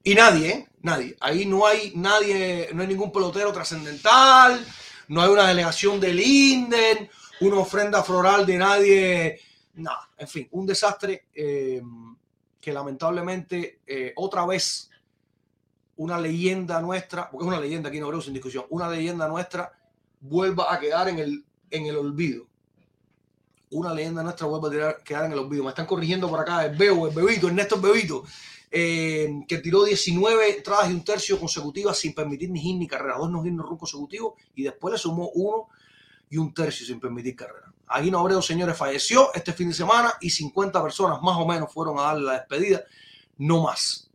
y nadie, ¿eh? Nadie. Ahí no hay nadie, no hay ningún pelotero trascendental, no hay una delegación del INDEN, una ofrenda floral de nadie. Nada, en fin, un desastre. eh, que lamentablemente eh, otra vez una leyenda nuestra, porque es una leyenda aquí no creo sin discusión, una leyenda nuestra vuelva a quedar en el, en el olvido. Una leyenda nuestra vuelva a quedar en el olvido. Me están corrigiendo por acá el Bebo, el Bebito, Ernesto el Bebito, eh, que tiró 19 entradas y un tercio consecutivas sin permitir ni hit ni carrera. Dos no hit no run consecutivos y después le sumó uno y un tercio sin permitir carrera. Aguino Abreu, señores, falleció este fin de semana y 50 personas más o menos fueron a darle la despedida. No más.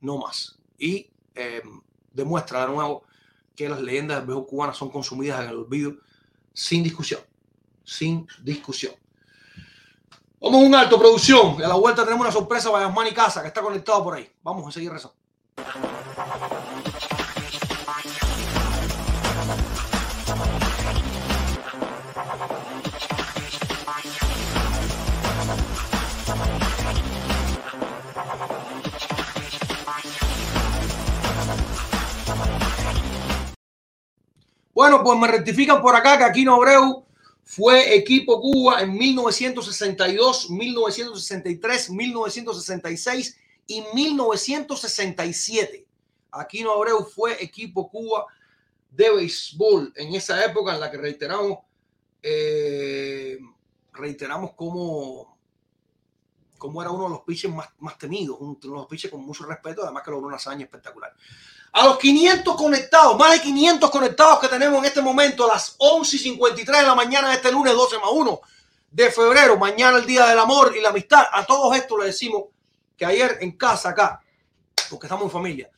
No más. Y eh, demuestra de nuevo que las leyendas del béisbol cubano son consumidas en el olvido sin discusión. Sin discusión. Vamos a un alto, producción. A la vuelta tenemos una sorpresa para Yasmani Casa, que está conectado por ahí. Vamos a seguir rezando. Bueno, pues me rectifican por acá que Aquino Abreu fue equipo Cuba en 1962, 1963, 1966 y 1967. Aquino Abreu fue equipo Cuba de béisbol en esa época en la que reiteramos, eh, reiteramos cómo, cómo era uno de los pitchers más, más temidos, uno de los pitchers con mucho respeto, además que logró una hazaña espectacular. A los 500 conectados, más de 500 conectados que tenemos en este momento, a las 11 y 53 de la mañana de este lunes 12 más 1 de febrero, mañana el Día del Amor y la Amistad. A todos estos les decimos que ayer en casa acá, porque estamos en familia,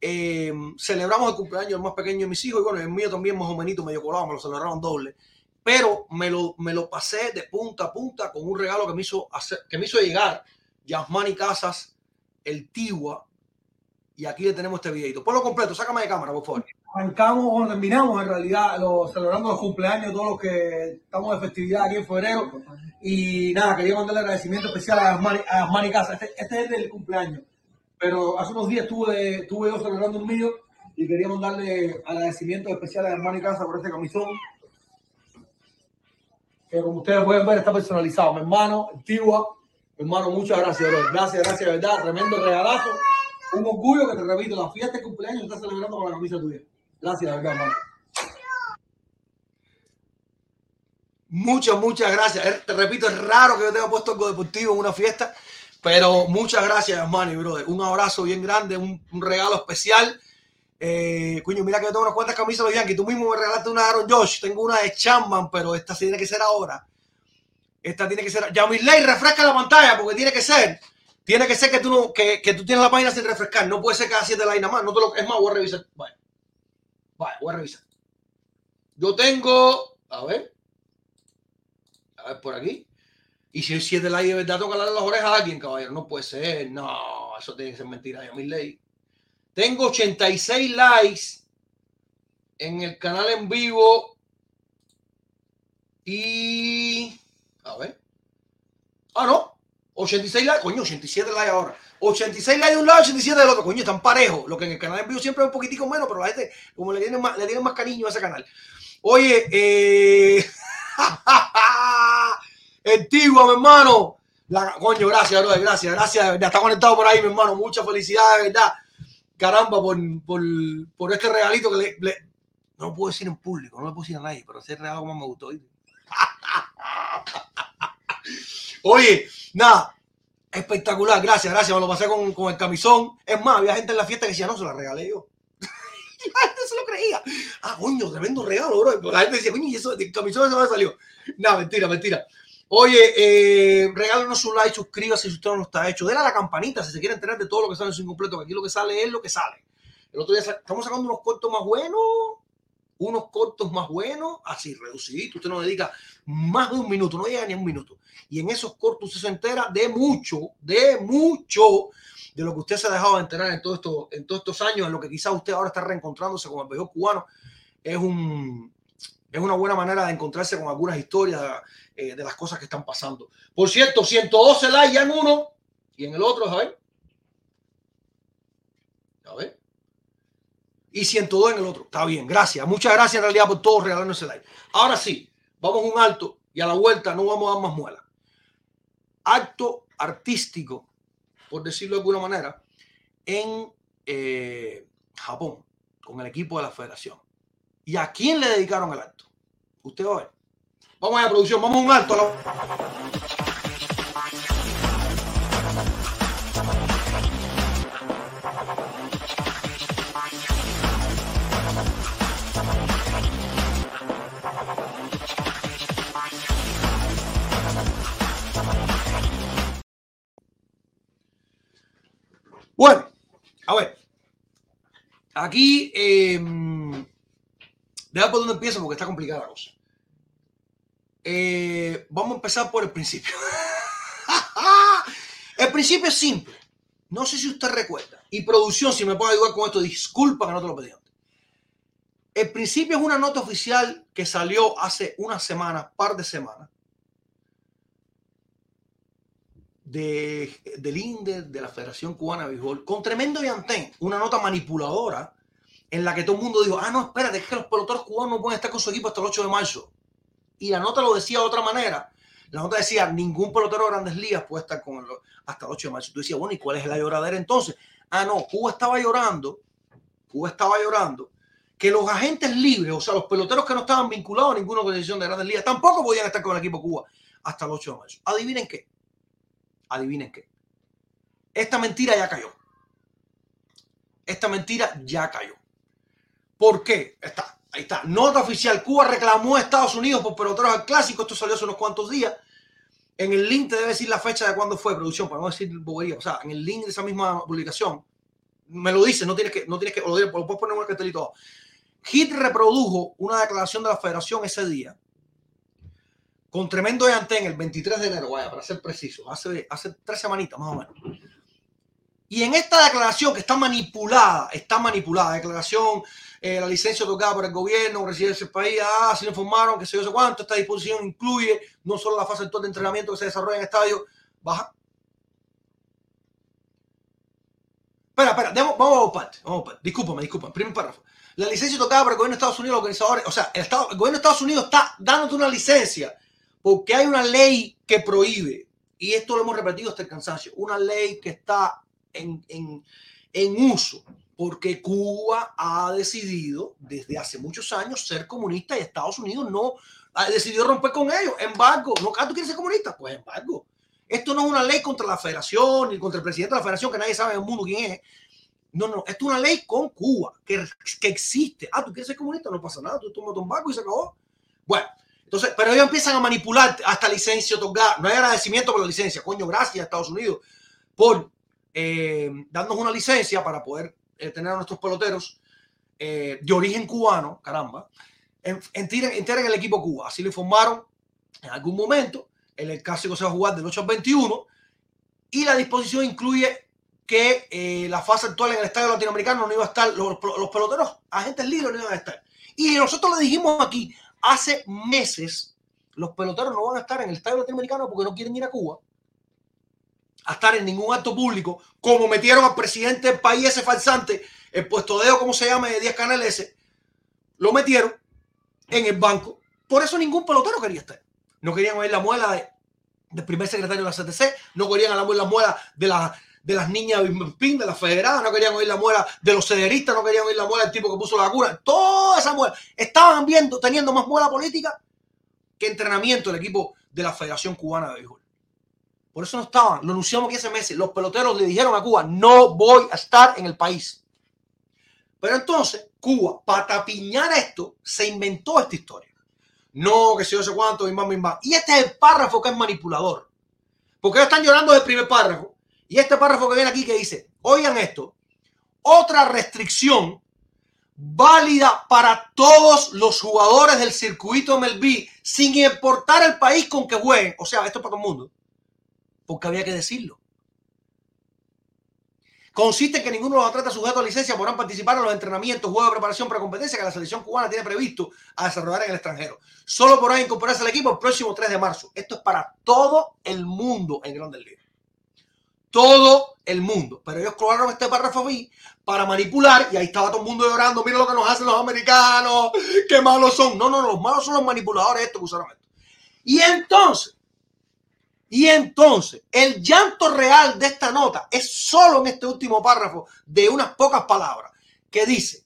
eh, celebramos el cumpleaños del más pequeño de mis hijos y bueno, el mío también más o menos medio colado, me lo celebraron doble, pero me lo, me lo pasé de punta a punta con un regalo que me hizo, que me hizo llegar Yasmani Casas, el Tiwa, y aquí le tenemos este videito. Ponlo completo, sácame de cámara, por favor. arrancamos o terminamos en realidad lo- celebrando los cumpleaños, todos los que estamos de festividad aquí en febrero. Y nada, quería mandarle agradecimiento especial a Asmani, a Asmani Casa. Este, este es el cumpleaños. Pero hace unos días estuve, estuve yo celebrando un mío y quería mandarle agradecimiento especial a Asmani Casa por este camisón. Que como ustedes pueden ver está personalizado. Mi hermano, Tigua, Hermano, muchas gracias. Gracias, gracias, de verdad. Tremendo regalazo. Un orgullo que te repito, la fiesta de cumpleaños está celebrando con la camisa tuya. Gracias, hermano. Muchas, muchas gracias. Te repito, es raro que yo tenga puesto algo deportivo en una fiesta, pero muchas gracias, Manny, brother. Un abrazo bien grande, un, regalo especial. Eh, coño, mira que yo tengo unas cuantas camisas de los Yankees. Tú mismo me regalaste una de Aaron Josh. Tengo una de Chapman, pero esta sí tiene que ser ahora. Esta tiene que ser. Yamilei, refresca la pantalla porque tiene que ser. Tiene que ser que tú, no, que, que tú tienes la página sin refrescar. No puede ser cada siete likes nada más. No te lo, es más, voy a revisar. Vale. Vale, voy a revisar. Yo tengo. A ver. A ver por aquí. Y si hay siete likes de verdad, darle las orejas a alguien, caballero. No puede ser. No, eso tiene que ser mentira. Yamilei. Tengo 86 likes en el canal en vivo. Y. A ver. Ah, no. 86 likes. Coño, 87 likes ahora. 86 likes de un lado, 87 del otro. Coño, están parejos. Lo que en el canal en vivo siempre es un poquitico menos, pero la gente, como le tienen más, le tienen más cariño a ese canal. Oye, eh. Antigua, mi hermano. La, coño, gracias, gracias, gracias. de verdad. Está conectado por ahí, mi hermano. Mucha felicidad, de verdad. Caramba, por, por, por este regalito que le, No lo puedo decir en público, no lo puedo decir a nadie, pero ese regalo como me gustó. Oye, nada, espectacular, gracias, gracias. Me lo pasé con, con el camisón. Es más, había gente en la fiesta que decía, no, se la regalé yo. La gente se lo creía. Ah, coño, tremendo regalo, bro. La gente decía, coño, ¿y eso, el camisón eso me salió. No, mentira, mentira. Oye, eh, regálanos un like, suscríbase si usted no lo está hecho. Dale a la campanita si se quiere enterar de todo lo que sale en su incompleto, que aquí lo que sale es lo que sale. El otro día estamos sacando unos cortos más buenos, unos cortos más buenos, así, reduciditos. Usted nos dedica más de un minuto, no llega ni a un minuto. Y en esos cortos se entera de mucho, de mucho de lo que usted se ha dejado de enterar en, todo esto, en todos estos años, en lo que quizás usted ahora está reencontrándose con el béisbol cubano. Es, un, es una buena manera de encontrarse con algunas historias eh, de las cosas que están pasando. Por cierto, 112 likes ya en uno y en el otro, a ver. A ver. Y 102 en el otro. Está bien, gracias. Muchas gracias en realidad por todos regalarnos ese like. Ahora sí, vamos a un alto y a la vuelta no vamos a dar más muela. Acto artístico, por decirlo de alguna manera, en eh, Japón, con el equipo de la federación. ¿Y a quién le dedicaron el acto? Usted va a ver. Vamos a la producción, vamos a un alto. a Bueno, a ver. Aquí, eh, deja por dónde empiezo porque está complicada la cosa. Eh, vamos a empezar por el principio. el principio es simple. No sé si usted recuerda. Y producción, si me puede ayudar con esto, disculpa que no te lo pedí antes. El principio es una nota oficial que salió hace una semana, par de semanas, de, del INDE, de la Federación Cubana de Béisbol, con tremendo llantén, una nota manipuladora en la que todo el mundo dijo, ah, no, espérate, es que los peloteros cubanos no pueden estar con su equipo hasta el 8 de marzo. Y la nota lo decía de otra manera. La nota decía, ningún pelotero de grandes ligas puede estar con el, hasta el 8 de marzo. Tú decías, bueno, ¿y cuál es la lloradera entonces? Ah, no, Cuba estaba llorando, Cuba estaba llorando, que los agentes libres, o sea, los peloteros que no estaban vinculados a ninguna organización de grandes ligas, tampoco podían estar con el equipo Cuba hasta el 8 de marzo. Adivinen qué. Adivinen qué. Esta mentira ya cayó. Esta mentira ya cayó. ¿Por qué? Está, ahí está. Nota oficial. Cuba reclamó a Estados Unidos por peloteros al clásico. Esto salió hace unos cuantos días. En el link te debe decir la fecha de cuándo fue producción, para no decir bobería. O sea, en el link de esa misma publicación, me lo dice, no tienes que, no tienes que, o lo, puedes poner en un cartelito. Hit reprodujo una declaración de la federación ese día, con tremendo llantén el 23 de enero, vaya, para ser preciso, hace, hace tres semanitas más o menos. Y en esta declaración que está manipulada, está manipulada, declaración, eh, la licencia otorgada por el gobierno, residencia del país, ah, se informaron que se yo sé cuánto, esta disposición incluye no solo la fase actual de entrenamiento que se desarrolla en estadio, baja. Espera, espera, vamos por parte, vamos por parte. Discúlpame, discúlpame, primer párrafo. La licencia otorgada por el gobierno de Estados Unidos, los organizadores, o sea, el, Estado- el gobierno de Estados Unidos está dándote una licencia porque hay una ley que prohíbe y esto lo hemos repetido hasta el cansancio, una ley que está en, en, en uso porque Cuba ha decidido desde hace muchos años ser comunista y Estados Unidos no ha decidido romper con ellos. Embargo, ¿no? ¿tú quieres ser comunista? Pues embargo. Esto no es una ley contra la federación ni contra el presidente de la federación, que nadie sabe en el mundo quién es. No, no, esto es una ley con Cuba, que, que existe. Ah, tú quieres ser comunista, no pasa nada, tú tomas un barco y se acabó. Bueno, entonces, pero ellos empiezan a manipular hasta licencia otorgada. No hay agradecimiento por la licencia. Coño, gracias a Estados Unidos por eh, darnos una licencia para poder eh, tener a nuestros peloteros eh, de origen cubano, caramba, integren el equipo Cuba. Así lo informaron en algún momento. El clásico se va a jugar del 8 al 21 y la disposición incluye que eh, la fase actual en el estadio latinoamericano no iba a estar, los, los peloteros, agentes libres no iban a estar. Y nosotros le dijimos aquí hace meses, los peloteros no van a estar en el estadio latinoamericano porque no quieren ir a Cuba a estar en ningún acto público, como metieron al presidente del país ese falsante, el puesto de como se llama, de 10 canales ese, lo metieron en el banco. Por eso ningún pelotero quería estar. No querían oír la muela del primer secretario de la CTC, no querían oír la muela de, la, de las niñas de la federada, no querían oír la muela de los cederistas, no querían oír la muela del tipo que puso la cura. Toda esa muela. Estaban viendo, teniendo más muela política que entrenamiento el equipo de la Federación Cubana de Béisbol. Por eso no estaban. Lo anunciamos aquí hace meses. Los peloteros le dijeron a Cuba, no voy a estar en el país. Pero entonces, Cuba, para tapiñar esto, se inventó esta historia. No, que si yo sé cuánto, mi mamá, mi mamá. Y este es el párrafo que es manipulador. Porque ellos están llorando del primer párrafo. Y este párrafo que viene aquí que dice, oigan esto, otra restricción válida para todos los jugadores del circuito MLB, sin importar el país con que jueguen. O sea, esto es para todo el mundo porque había que decirlo. Consiste en que ninguno de los atletas sujetos a licencia podrán participar en los entrenamientos, juegos de preparación para competencia que la selección cubana tiene previsto a desarrollar en el extranjero. Solo podrán incorporarse al equipo el próximo 3 de marzo. Esto es para todo el mundo en Grandes Ligas. Todo el mundo. Pero ellos colocaron este párrafo B para manipular y ahí estaba todo el mundo llorando. Mira lo que nos hacen los americanos. Qué malos son. No, no, no. Los malos son los manipuladores estos que usaron esto. Y entonces, y entonces, el llanto real de esta nota es solo en este último párrafo de unas pocas palabras que dice,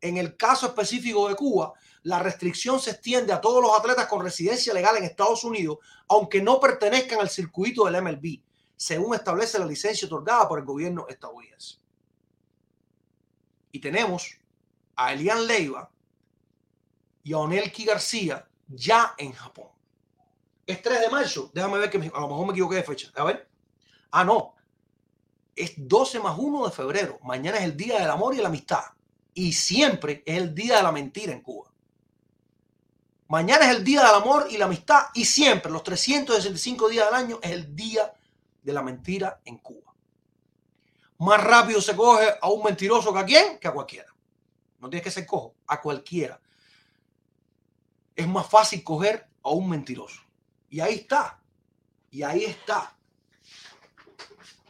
en el caso específico de Cuba, la restricción se extiende a todos los atletas con residencia legal en Estados Unidos, aunque no pertenezcan al circuito del MLB, según establece la licencia otorgada por el gobierno estadounidense. Y tenemos a Elian Leiva y a Onelki García ya en Japón. Es 3 de marzo. Déjame ver que a lo mejor me equivoqué de fecha. A ver. Ah, no. Es 12 más 1 de febrero. Mañana es el Día del Amor y la Amistad. Y siempre es el Día de la Mentira en Cuba. Mañana es el Día del Amor y la Amistad. Y siempre, los 365 días del año, es el Día de la Mentira en Cuba. Más rápido se coge a un mentiroso que a quién? Que a cualquiera. No tienes que ser cojo, a cualquiera. Es más fácil coger a un mentiroso. Y ahí está. Y ahí está.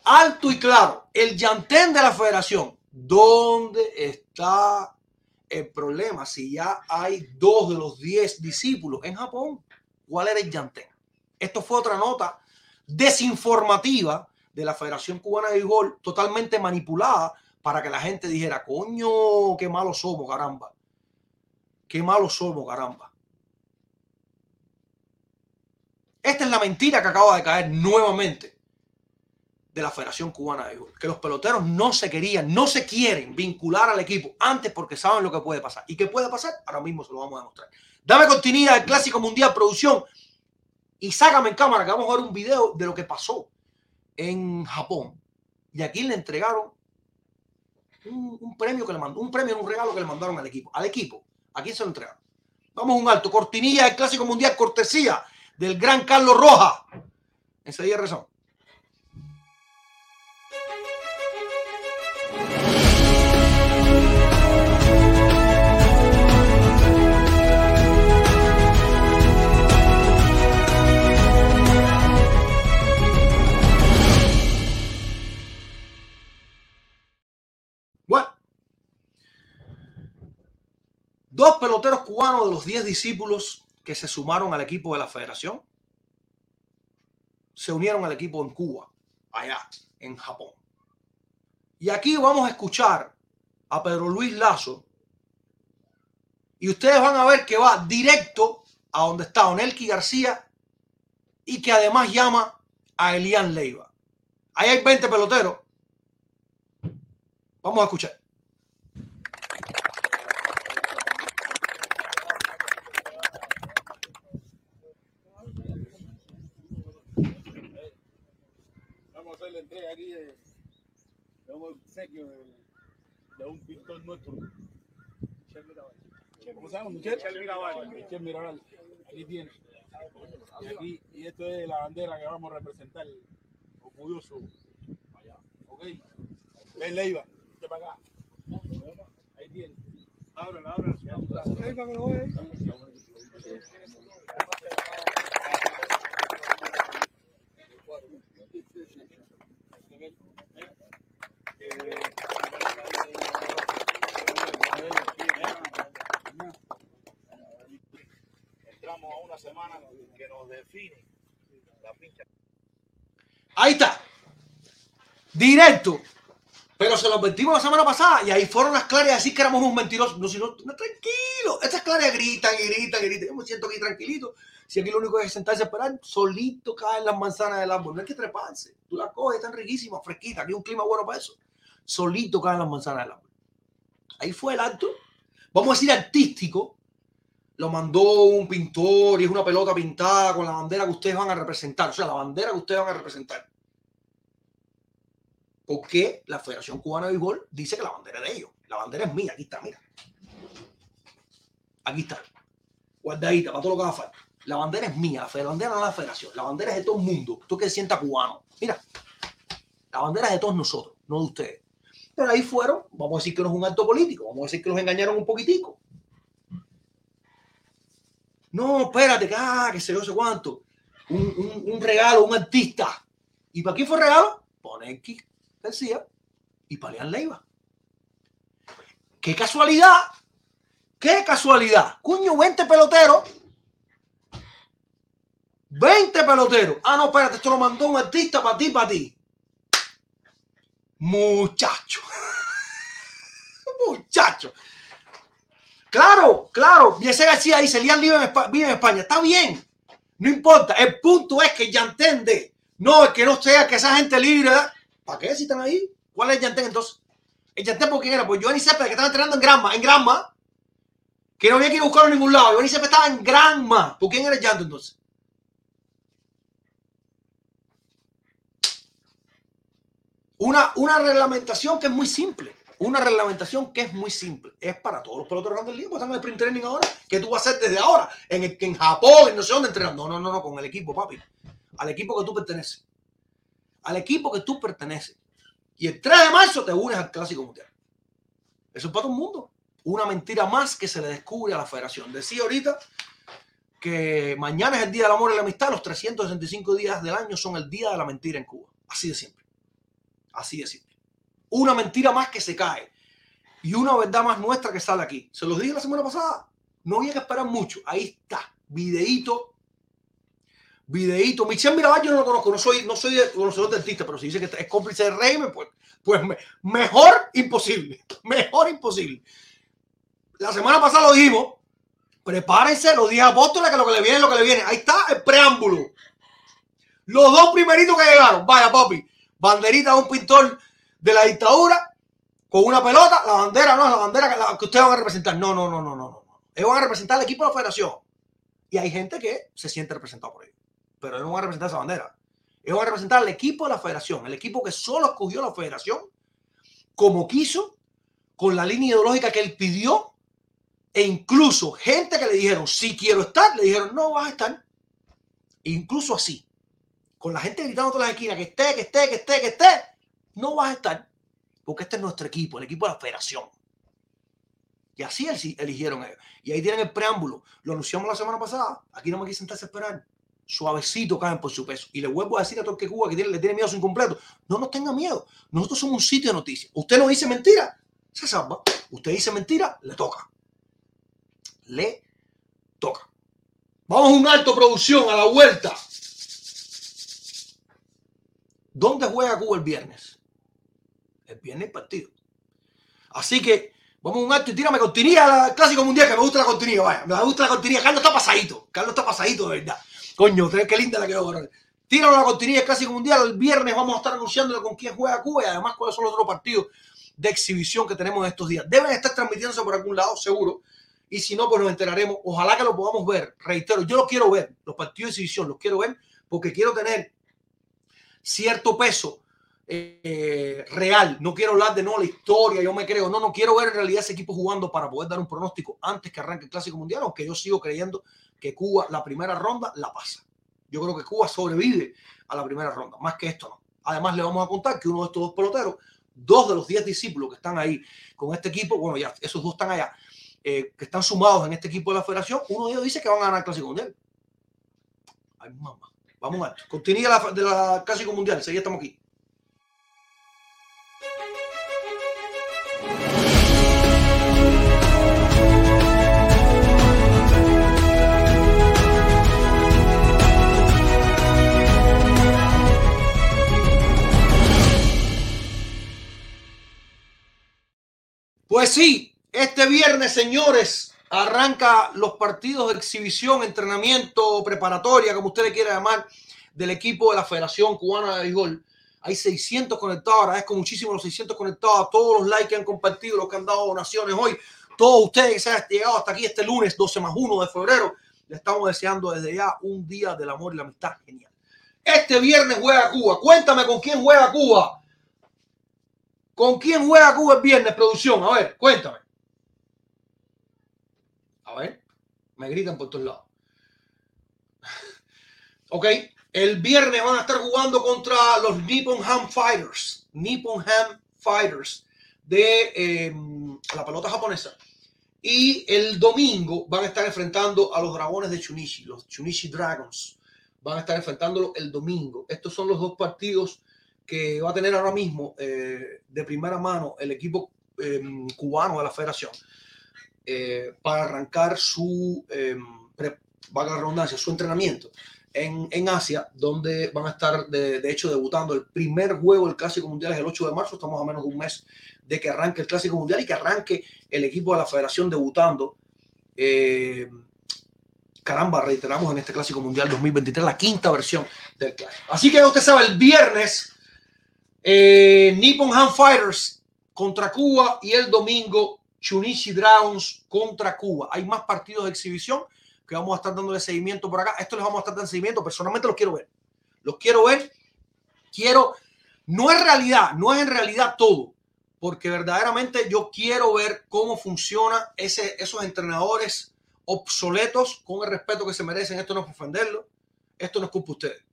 Alto y claro, el llantén de la federación. ¿Dónde está el problema? Si ya hay dos de los diez discípulos en Japón, ¿cuál era el llantén? Esto fue otra nota desinformativa de la Federación Cubana de Béisbol, totalmente manipulada para que la gente dijera, coño, qué malos somos, caramba. Qué malos somos, caramba. Esta es la mentira que acaba de caer nuevamente de la Federación Cubana de Béisbol. Que los peloteros no se querían, no se quieren vincular al equipo antes porque saben lo que puede pasar. ¿Y qué puede pasar? Ahora mismo se lo vamos a demostrar. Dame continuidad al Clásico Mundial Producción y sácame en cámara que vamos a ver un video de lo que pasó en Japón. Y aquí le entregaron un, premio que le mandó, un premio, un regalo que le mandaron al equipo. Al equipo. ¿A quién se lo entregaron? Vamos a un alto. Cortinilla del Clásico Mundial, cortesía del gran Carlos Roja. Día razón. Dos peloteros cubanos de los diez discípulos que se sumaron al equipo de la federación. se unieron al equipo en Cuba, allá, en Japón. Y aquí vamos a escuchar a Pedro Luis Lazo y ustedes van a ver que va directo a donde está Onelki García y que además llama a Elian Leiva. Ahí hay 20 peloteros. Vamos a escuchar. Vamos a hacer la entrega aquí de, de un obsequio de, de un pintor nuestro. Michel Mirabal. ¿Cómo se llama? Michel, Mirabal. Michel Mirabal. Aquí tiene. Y, aquí, y esto es la bandera que vamos a representar. Orgulloso. Allá. ¿Ok? Ven, Leiva. Vente para acá. Ahí tiene. Ábrela, ábrela. Ahí está. Directo. Pero se lo advertimos la semana pasada y ahí fueron las claras a decir que éramos unos mentirosos. No, si no, tranquilo. Estas claras gritan y gritan y gritan. Yo me siento aquí tranquilito. Si aquí lo único es sentarse a esperar, solito caen las manzanas del árbol. No hay que treparse. Tú las coges, están riquísimas, fresquitas. Aquí un clima bueno para eso. Solito caen las manzanas del árbol. Ahí fue el acto. Vamos a decir artístico. Lo mandó un pintor y es una pelota pintada con la bandera que ustedes van a representar. O sea, la bandera que ustedes van a representar. Porque la Federación Cubana de Béisbol dice que la bandera es de ellos. La bandera es mía. Aquí está, mira. Aquí está. Guardadita, para todo lo que haga falta. La bandera es mía. La bandera no es la Federación. La bandera es de todo el mundo. Tú que se sienta cubano. Mira. La bandera es de todos nosotros, no de ustedes. Pero ahí fueron, vamos a decir que no es un acto político, vamos a decir que los engañaron un poquitico. No, espérate, que, ah, se yo sé cuánto. Un, un, un regalo, un artista. ¿Y para quién fue el regalo? Ponenki García y Paleán Leiva. ¡Qué casualidad! ¡Qué casualidad! Cuño, 20 peloteros. 20 peloteros. Ah, no, espérate, esto lo mandó un artista para ti, para ti. Muchacho. Muchacho. Claro, claro. Viese García dice, Lian vive en, Espa- vive en España. Está bien. No importa. El punto es que Yantén de. No, es que no sea que esa gente libre. ¿Para qué si están ahí? ¿Cuál es Yantén entonces? ¿El Yantén por quién era? Pues Giovanni Cepeda, que estaba entrenando en Granma. En Granma. Que no había que ir a buscarlo en ningún lado. Giovanni Cepeda estaba en Granma. ¿Por quién era el entonces? Una, una reglamentación que es muy simple. Una reglamentación que es muy simple. Es para todos los peloteros grandes ligas. Están en el sprint training ahora. ¿Qué tú vas a hacer desde ahora? En, el, en Japón, en no sé dónde entrenando. No, no, no, no, con el equipo, papi. Al equipo que tú perteneces. Al equipo que tú perteneces. Y el 3 de marzo te unes al Clásico Mundial. Eso es para todo el mundo. Una mentira más que se le descubre a la federación. Decía ahorita que mañana es el Día del Amor y la Amistad. Los 365 días del año son el Día de la Mentira en Cuba. Así de simple. Así de simple. Una mentira más que se cae. Y una verdad más nuestra que sale aquí. Se los dije la semana pasada. No había que esperar mucho. Ahí está. Videíto. Videíto. Michelle Mirabal yo no lo conozco. No soy, no soy de artista, pero si dice que es cómplice de régimen, pues, pues me- mejor imposible. Mejor imposible. La semana pasada lo dijimos. Prepárense, los 10 apóstoles, que lo que le viene es lo que le viene. Ahí está el preámbulo. Los dos primeritos que llegaron. Vaya, papi. Banderita de un pintor de la dictadura con una pelota. La bandera no la bandera que, ustedes van a representar. No, no, no, no, no, no. Ellos van a representar al equipo de la federación. Y hay gente que se siente representado por ellos. Pero ellos no van a representar esa bandera. Ellos van a representar al equipo de la federación. El equipo que solo escogió la federación como quiso, con la línea ideológica que él pidió. E incluso gente que le dijeron, sí quiero estar, le dijeron, no vas a estar. Incluso así con la gente gritando todas las esquinas que esté, que esté, que esté, que esté, no vas a estar. Porque este es nuestro equipo, el equipo de la federación. Y así el- eligieron ellos. Y ahí tienen el preámbulo. Lo anunciamos la semana pasada. Aquí no me quise sentarse a esperar. Suavecito caen por su peso. Y le vuelvo a decir a todo el que Cuba que tiene, le tiene miedo a su incompleto. No nos tenga miedo. Nosotros somos un sitio de noticias. Usted no dice mentira, se salva. Usted dice mentira, le toca. Le toca. Vamos a un alto producción a la vuelta. Juega Cuba el viernes? El viernes partido. Así que vamos a un acto y tírame cortinilla al Clásico Mundial, que me gusta la cortinilla, vaya. Me gusta la cortinilla. Carlos está pasadito. Carlos está pasadito, de verdad. Coño, qué linda la quedó. Tíralo la cortinilla del Clásico Mundial. El viernes vamos a estar anunciándole con quién juega Cuba y además cuáles son los otros partidos de exhibición que tenemos estos días. Deben estar transmitiéndose por algún lado, seguro. Y si no, pues nos enteraremos. Ojalá que lo podamos ver. Reitero, yo lo quiero ver. Los partidos de exhibición los quiero ver porque quiero tener cierto peso eh, real. No quiero hablar de no la historia, yo me creo. No, no quiero ver en realidad ese equipo jugando para poder dar un pronóstico antes que arranque el Clásico Mundial, aunque yo sigo creyendo que Cuba la primera ronda la pasa. Yo creo que Cuba sobrevive a la primera ronda, más que esto no. Además, le vamos a contar que uno de estos dos peloteros, dos de los diez discípulos que están ahí con este equipo, bueno, ya esos dos están allá, eh, que están sumados en este equipo de la federación, uno de ellos dice que van a ganar el Clásico Mundial. Ay, mamá. Vamos a Continúa la, de la Clásico Mundial, ya estamos aquí. Pues sí, este viernes, señores, arranca los partidos de exhibición, entrenamiento, preparatoria, como usted le quiera llamar, del equipo de la Federación Cubana de Béisbol. Hay 600 conectados, agradezco muchísimo los 600 conectados, a todos los likes que han compartido, los que han dado donaciones hoy, todos ustedes que se han llegado hasta aquí este lunes 12 más 1 de febrero, le estamos deseando desde ya un día del amor y la amistad genial. Este viernes juega Cuba, cuéntame con quién juega Cuba. ¿Con quién juega Cuba el viernes, producción? A ver, cuéntame. A ver, me gritan por todos lados. ok, el viernes van a estar jugando contra los Nippon Ham Fighters. Nippon Ham Fighters de eh, la pelota japonesa. Y el domingo van a estar enfrentando a los dragones de Chunichi, los Chunichi Dragons. Van a estar enfrentándolo el domingo. Estos son los dos partidos que va a tener ahora mismo eh, de primera mano el equipo eh, cubano de la federación eh, para arrancar su, valga la redundancia, su entrenamiento en, Asia, donde van a estar de, de, hecho debutando el primer juego del Clásico Mundial el 8 de marzo, estamos a menos de un mes de que arranque el Clásico Mundial y que arranque el equipo de la federación debutando. caramba, reiteramos en este Clásico Mundial 2023, la quinta versión del Clásico. Así que usted sabe, el viernes eh, Nippon Ham Fighters contra Cuba y el domingo Chunichi Dragons contra Cuba. Hay más partidos de exhibición que vamos a estar dándole seguimiento por acá. Esto les vamos a estar dando seguimiento. Personalmente los quiero ver. Los quiero ver. Quiero. No es realidad, no es en realidad todo, porque verdaderamente yo quiero ver cómo funciona ese, esos entrenadores obsoletos con el respeto que se merecen. Esto no es ofenderlo, esto no es culpa de ustedes.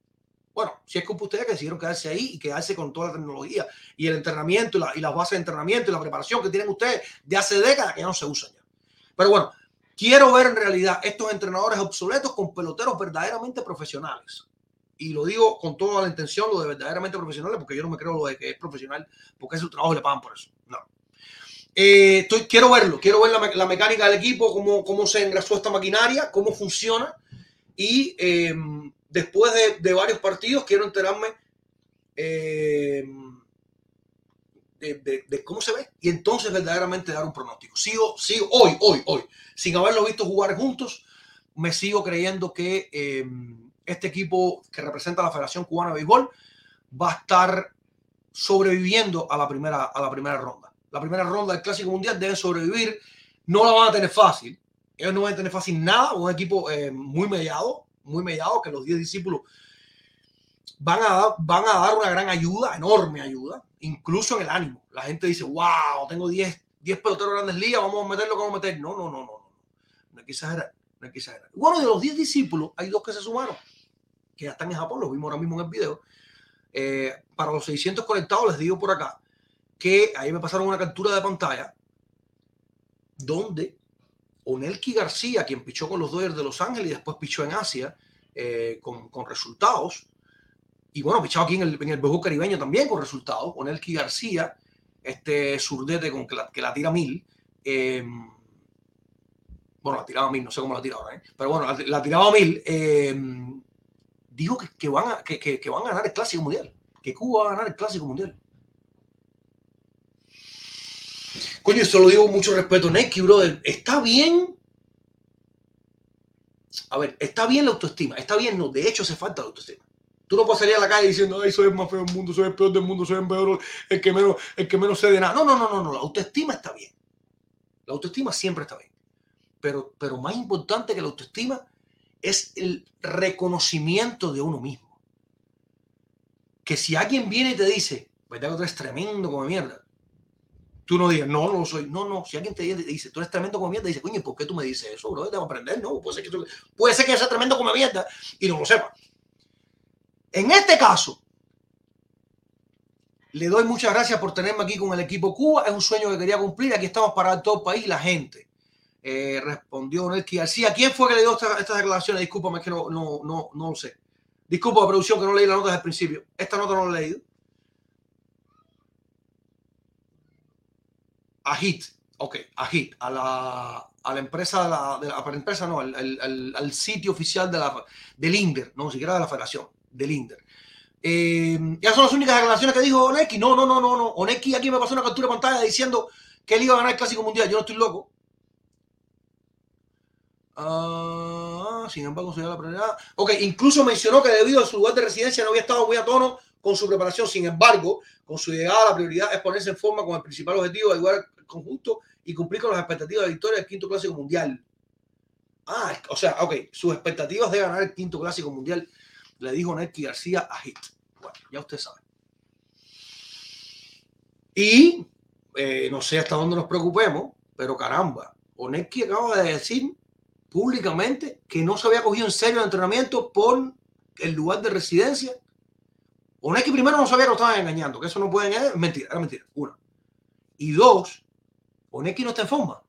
Bueno, si es culpa ustedes que decidieron quedarse ahí y quedarse con toda la tecnología y el entrenamiento y, la, y las bases de entrenamiento y la preparación que tienen ustedes de hace décadas que ya no se usan ya. Pero bueno, quiero ver en realidad estos entrenadores obsoletos con peloteros verdaderamente profesionales. Y lo digo con toda la intención, lo de verdaderamente profesionales, porque yo no me creo lo de que es profesional, porque es su trabajo y le pagan por eso. No. Eh, estoy, quiero verlo, quiero ver la, la, mecánica del equipo, cómo, cómo se engrasó esta maquinaria, cómo funciona y eh, después de, varios partidos, quiero enterarme eh, de, cómo se ve y entonces verdaderamente dar un pronóstico. Sigo, sigo hoy, hoy, hoy, sin haberlo visto jugar juntos, me sigo creyendo que eh, este equipo que representa a la Federación Cubana de Béisbol va a estar sobreviviendo a la primera, a la primera ronda. La primera ronda del Clásico Mundial deben sobrevivir, no la van a tener fácil. Ellos no van a tener fácil nada, un equipo eh, muy mediado, muy mediado, que los 10 discípulos van a, dar, van a dar una gran ayuda, enorme ayuda, incluso en el ánimo. La gente dice, wow, tengo 10, 10 peloteros grandes ligas, vamos a meterlo como meter. No, no, no, no, no. No hay que exagerar, no hay que exagerar. Bueno, de los 10 discípulos, hay dos que se sumaron, que ya están en Japón, los vimos ahora mismo en el video. Eh, para los 600 conectados, les digo por acá que ahí me pasaron una captura de pantalla donde Onelki García, quien pichó con los Dodgers de Los Ángeles y después pichó en Asia eh, con, resultados, y bueno, pichado aquí en el, en el caribeño también con resultados, Onelki García, este surdete con que la, que la tira mil, eh, bueno, la tiraba mil, no sé cómo la tira ahora, ¿eh? pero bueno, la, la tiraba mil, eh, dijo que, que, van a, que, que, van a ganar el Clásico Mundial. que Cuba va a ganar el Clásico Mundial. Coño, eso lo digo con mucho respeto, Neki, brother. Está bien. A ver, está bien la autoestima. Está bien, no. De hecho, hace falta la autoestima. Tú no puedes a la calle diciendo, ay, soy el más feo del mundo, soy el peor del mundo, soy el peor, el que menos, el que menos sé de nada. No, no, no, no, no. La autoestima está bien. La autoestima siempre está bien. Pero, pero más importante que la autoestima es el reconocimiento de uno mismo. Que si alguien viene y te dice, ¿verdad que tú eres tremendo como mierda? Tú no digas, no, no lo soy. No, no. Si alguien te dice, tú eres tremendo como mierda, dice, coño, ¿por qué tú me dices eso, bro? Debo aprender, ¿no? Puede ser que, tú- puede ser que sea tremendo como mierda y no lo sepa. En este caso, le doy muchas gracias por tenerme aquí con el equipo Cuba. Es un sueño que quería cumplir. Aquí estamos para todo el país, la gente. Eh, respondió Nelky García. ¿Quién fue que le dio esta- estas declaraciones? Discúlpame, es que no, no, no, no lo sé. Disculpa, producción, que no leí la nota desde el principio. Esta nota no la he leído. A HIT. Ok, a HIT. A la, a la empresa, la, a la empresa no, al, al- sitio oficial de la, del INDER, no siquiera de la federación, del INDER. Eh, ya son las únicas declaraciones que dijo Oneki. No, no, no, no, no. Oneki aquí me pasó una captura de pantalla diciendo que él iba a ganar el Clásico Mundial. Yo no estoy loco. Ah, sin embargo, se dio la prioridad. Ok, incluso mencionó que debido a su lugar de residencia no había estado muy a tono con su preparación. Sin embargo, con su llegada, la prioridad es ponerse en forma con el principal objetivo de ayudar al conjunto y cumplir con las expectativas de victoria del quinto Clásico Mundial. Ah, o sea, ok, sus expectativas de ganar el quinto Clásico Mundial, le dijo Nelky García a Hit. Bueno, ya usted sabe. Y eh, no sé hasta dónde nos preocupemos, pero caramba, Oneki acaba de decir públicamente que no se había cogido en serio el entrenamiento por el lugar de residencia. Oneki primero no sabía que lo estaban engañando, que eso no puede engañar, mentira, era mentira, una. Y dos, Oneki no está en forma.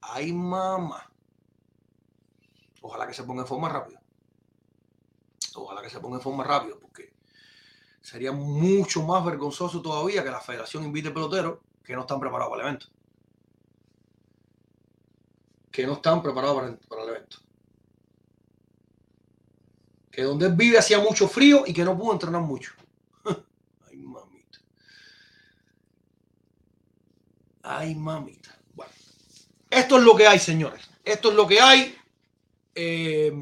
Ay, mamá. Ojalá que se ponga en forma rápido. Ojalá que se ponga en forma rápido, porque sería mucho más vergonzoso todavía que la federación invite peloteros que no están preparados para el evento. Que no están preparados para el, para el evento. Que donde vive hacía mucho frío y que no pudo entrenar mucho. Ay, mamita. Ay, mamita. Bueno, esto es lo que hay, señores. Esto es lo que hay. Eh,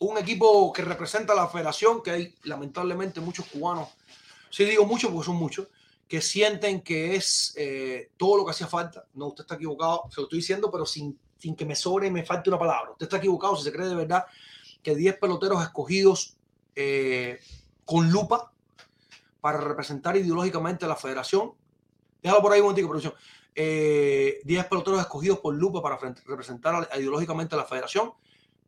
un equipo que representa a la federación, que hay lamentablemente muchos cubanos, sí digo muchos porque son muchos, que sienten que es eh, todo lo que hacía falta. No, usted está equivocado, se lo estoy diciendo, pero sin, sin que me sobre y me falte una palabra. Usted está equivocado si se cree de verdad que 10 peloteros escogidos eh, con lupa para representar ideológicamente a la federación. Déjalo por ahí un momentico, producción. Eh, 10 peloteros escogidos por lupa para representar ideológicamente a la federación.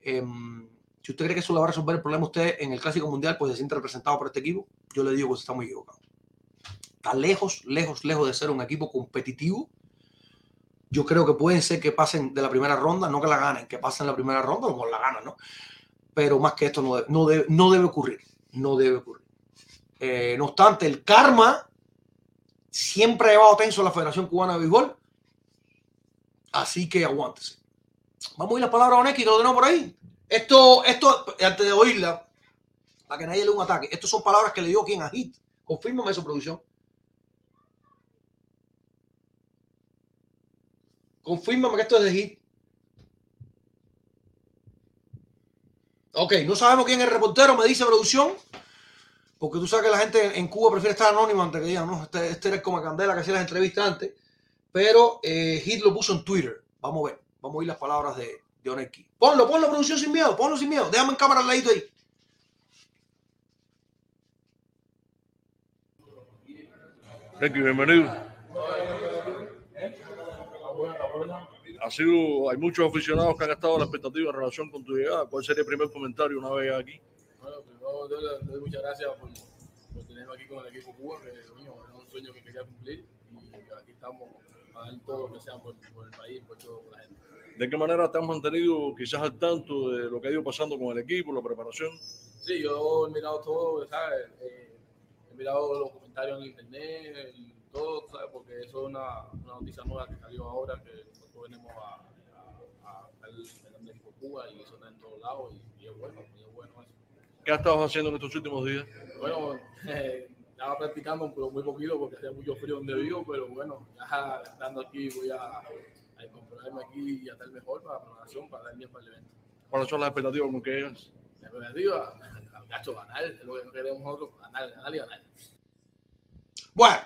Em, si usted cree que eso le va a resolver el problema usted en el Clásico Mundial, pues se siente representado por este equipo, yo le digo que está muy equivocado. Está lejos, lejos, lejos de ser un equipo competitivo. Yo creo que pueden ser que pasen de la primera ronda, no que la ganen, que pasen la primera ronda o la ganan, ¿no? Pero más que esto no debe, no ocurrir. No debe ocurrir. Eh, no obstante, el karma siempre ha llevado tenso la Federación Cubana de Béisbol. Así que aguántese. Vamos a ir las palabras a Oneki, que lo tenemos por ahí. Esto, esto, antes de oírla, para que nadie le dé un ataque, estas son palabras que le dio quien a Hit. Confírmame su producción. Confírmame que esto es de Hit. Ok, no sabemos quién es el reportero, me dice producción. Porque tú sabes que la gente en Cuba prefiere estar anónimo antes que digan, no, este, este era como Candela que hacía las entrevistas antes. Pero eh, Hit lo puso en Twitter. Vamos a ver, vamos a oír las palabras de, de. Ponlo, ponlo, producción sin miedo, ponlo sin miedo. Déjame en cámara al ladito ahí. Ricky, bienvenido. Ha sido, hay muchos aficionados que han estado a la expectativa en relación con tu llegada. ¿Cuál sería el primer comentario una vez aquí? Yo le doy muchas gracias por, por tenerme aquí con el equipo Cuba, que coño, era un sueño que quería cumplir y aquí estamos a dar todo lo que sea por, por el país, por toda la gente. ¿De qué manera te has mantenido quizás al tanto de lo que ha ido pasando con el equipo, la preparación? Sí, yo he mirado todo, ¿sabes? Eh, he mirado los comentarios en internet, todo, ¿sabes? Porque eso es una, una noticia nueva que salió ahora, que nosotros venimos a, a, a estar en el equipo Cuba y eso está en todos lados y, y es bueno, y es bueno eso. ¿Qué has estado haciendo en estos últimos días? Bueno, eh, estaba practicando, pero muy poquito porque hacía mucho frío donde vivo, pero bueno, ya estando aquí voy a, a incorporarme aquí y a estar mejor para la programación, para dar bien para el evento. ¿Cuáles son las expectativas con que llegas? La expectativa, gacho, ganar, es lo que queremos nosotros, ganar, ganar y ganar. Bueno,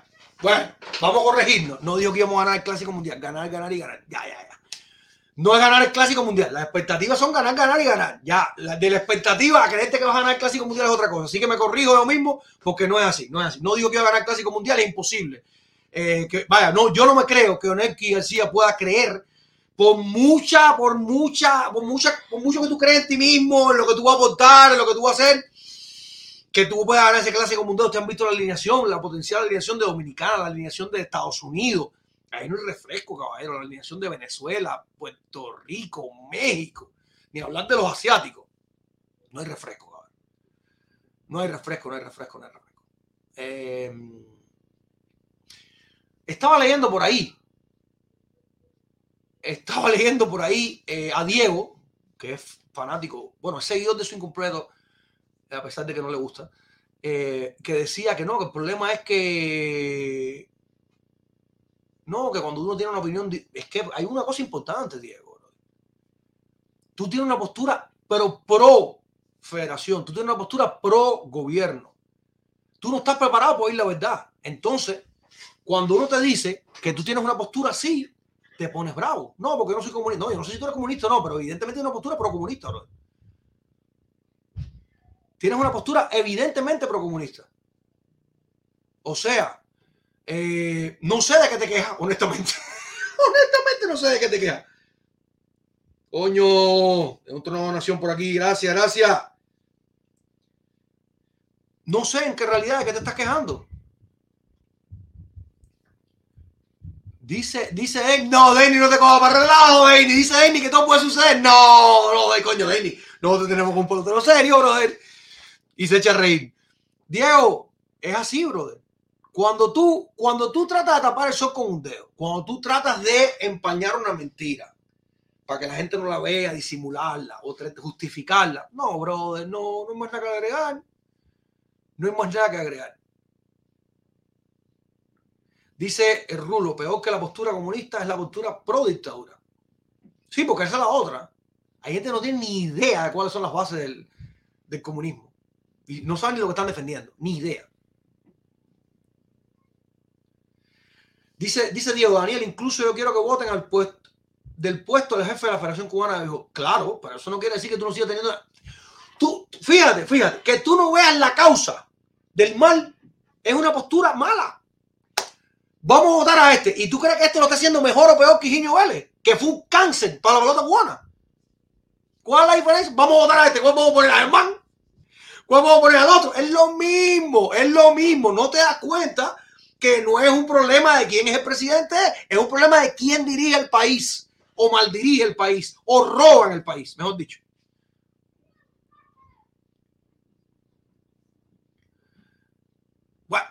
bueno, vamos a corregirnos. No digo que íbamos a ganar el Clásico Mundial. Ganar, ganar y ganar. Ya, ya, ya. No es ganar el Clásico Mundial. Las expectativas son ganar, ganar y ganar. Ya, de la expectativa a creerte que vas a ganar el Clásico Mundial es otra cosa. Así que me corrijo yo mismo porque no es así. No es así. No digo que voy a ganar el Clásico Mundial, es imposible. Eh, vaya, no, yo no me creo que Onelki García pueda creer por mucha, por mucha, por mucha, por mucho que tú crees en ti mismo, en lo que tú vas a aportar, en lo que tú vas a hacer, que tú puedas ganar ese clásico mundial. Ustedes han visto la alineación, la potencial alineación de Dominicana, la alineación de Estados Unidos. Ahí no hay refresco, caballero. La alineación de Venezuela, Puerto Rico, México. Ni hablar de los asiáticos. No hay refresco, caballero. No hay refresco, no hay refresco, no hay refresco. Eh, estaba leyendo por ahí. Estaba leyendo por ahí eh, a Diego, que es fanático, bueno, es seguidor de su incompleto, a pesar de que no le gusta, eh, que decía que no, que el problema es que no, que cuando uno tiene una opinión, es que hay una cosa importante, Diego. Tú tienes una postura, pero pro federación, tú tienes una postura pro gobierno. Tú no estás preparado para oír la verdad. Entonces, cuando uno te dice que tú tienes una postura así, te pones bravo. No, porque yo no soy comunista. No, yo no sé si tú eres comunista o no, pero evidentemente tienes una postura pro comunista, bro. Tienes una postura evidentemente pro comunista. O sea, eh, no sé de qué te quejas, honestamente. honestamente no sé de qué te quejas. Coño, de otra nueva nación por aquí, gracias, gracias. No sé en qué realidad de qué te estás quejando. Dice, dice no, Denny, no te cojas para relajo, Denny. Dice Denny que todo puede suceder. No, no, coño, Denny. Nosotros tenemos un pelotero serio, brother. Y se echa a reír. Diego, es así, brother. Cuando tú, cuando tú tratas de tapar el sol con un dedo, cuando tú tratas de empañar una mentira para que la gente no la vea, disimularla o justificarla, no, brother, no, no hay más nada que agregar. No hay más nada que agregar. Dice el Rulo, peor que la postura comunista es la postura pro dictadura. Sí, porque esa es la otra. Hay gente que no tiene ni idea de cuáles son las bases del, del comunismo. Y no saben ni lo que están defendiendo, ni idea. Dice, dice Diego Daniel, incluso yo quiero que voten al puesto del puesto del jefe de la Federación Cubana. Dijo, claro, pero eso no quiere decir que tú no sigas teniendo. Tú, fíjate, fíjate, que tú no veas la causa del mal es una postura mala. Vamos a votar a este. ¿Y tú crees que este lo está haciendo mejor o peor que Higinio Vélez? Que fue un cáncer para la pelota cubana. ¿Cuál es la diferencia? Vamos a votar a este. ¿Cuál vamos a poner a Germán? ¿Cuál vamos a poner al otro? Es lo mismo, es lo mismo. No te das cuenta que no es un problema de quién es el presidente, es un problema de quién dirige el país, o mal dirige el país, o roban el país, mejor dicho. Bueno,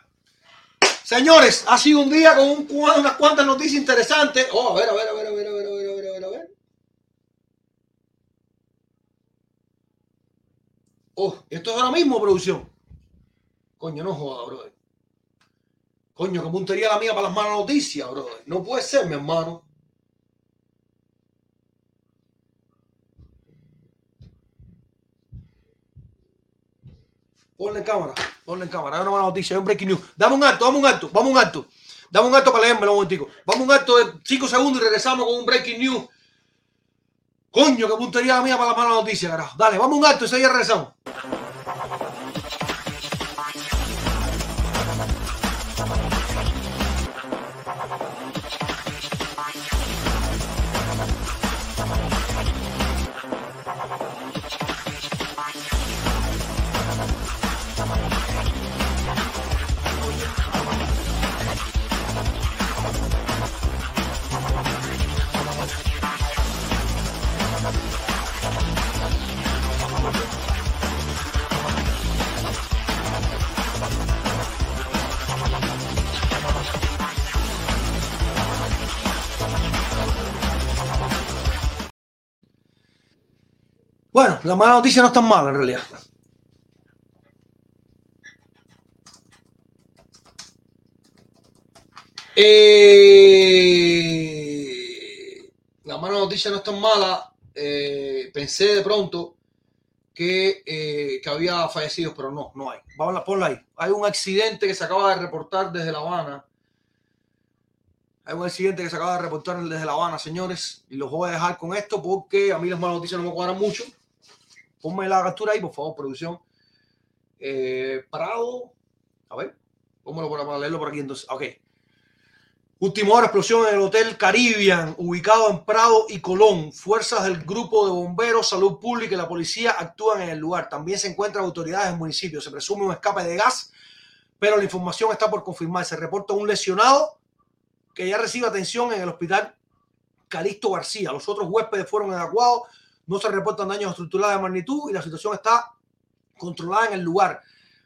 señores, ha sido un día con un unas cuantas noticias interesantes. Oh, a ver, a ver, a ver, a ver, a ver, a ver, a ver, a ver. Oh, esto es ahora mismo, producción. Coño, no joda, brother. Coño, qué puntería la mía para las malas noticias, brother. No puede ser, mi hermano. Ponle en cámara, ponle en cámara. Hay una mala noticia, hay un breaking news. Dame un alto, dame un alto, vamos un alto. Dame un alto para leérmelo un momentico. Vamos un alto de 5 segundos y regresamos con un breaking news. Coño, qué puntería la mía para las malas noticias, carajo. Dale, vamos un alto y seguimos regresamos. Bueno, la mala noticia no es tan mala en realidad. Eh, la mala noticia no es tan mala. Eh, pensé de pronto que, eh, que, había fallecidos, pero no, no hay. Vamos a ponla ahí. Hay un accidente que se acaba de reportar desde La Habana. Hay un accidente que se acaba de reportar desde La Habana, señores. Y los voy a dejar con esto porque a mí las malas noticias no me cuadran mucho. Ponme la captura ahí, por favor, producción. Eh, Prado. A ver, pónmelo por, para leerlo por aquí entonces. Ok. Última hora, explosión en el Hotel Caribbean, ubicado en Prado y Colón. Fuerzas del Grupo de Bomberos, Salud Pública y la policía actúan en el lugar. También se encuentran autoridades del municipio. Se presume un escape de gas, pero la información está por confirmar. Se reporta un lesionado que ya recibe atención en el hospital Calixto García. Los otros huéspedes fueron evacuados. No se reportan daños estructurales de magnitud y la situación está controlada en el lugar,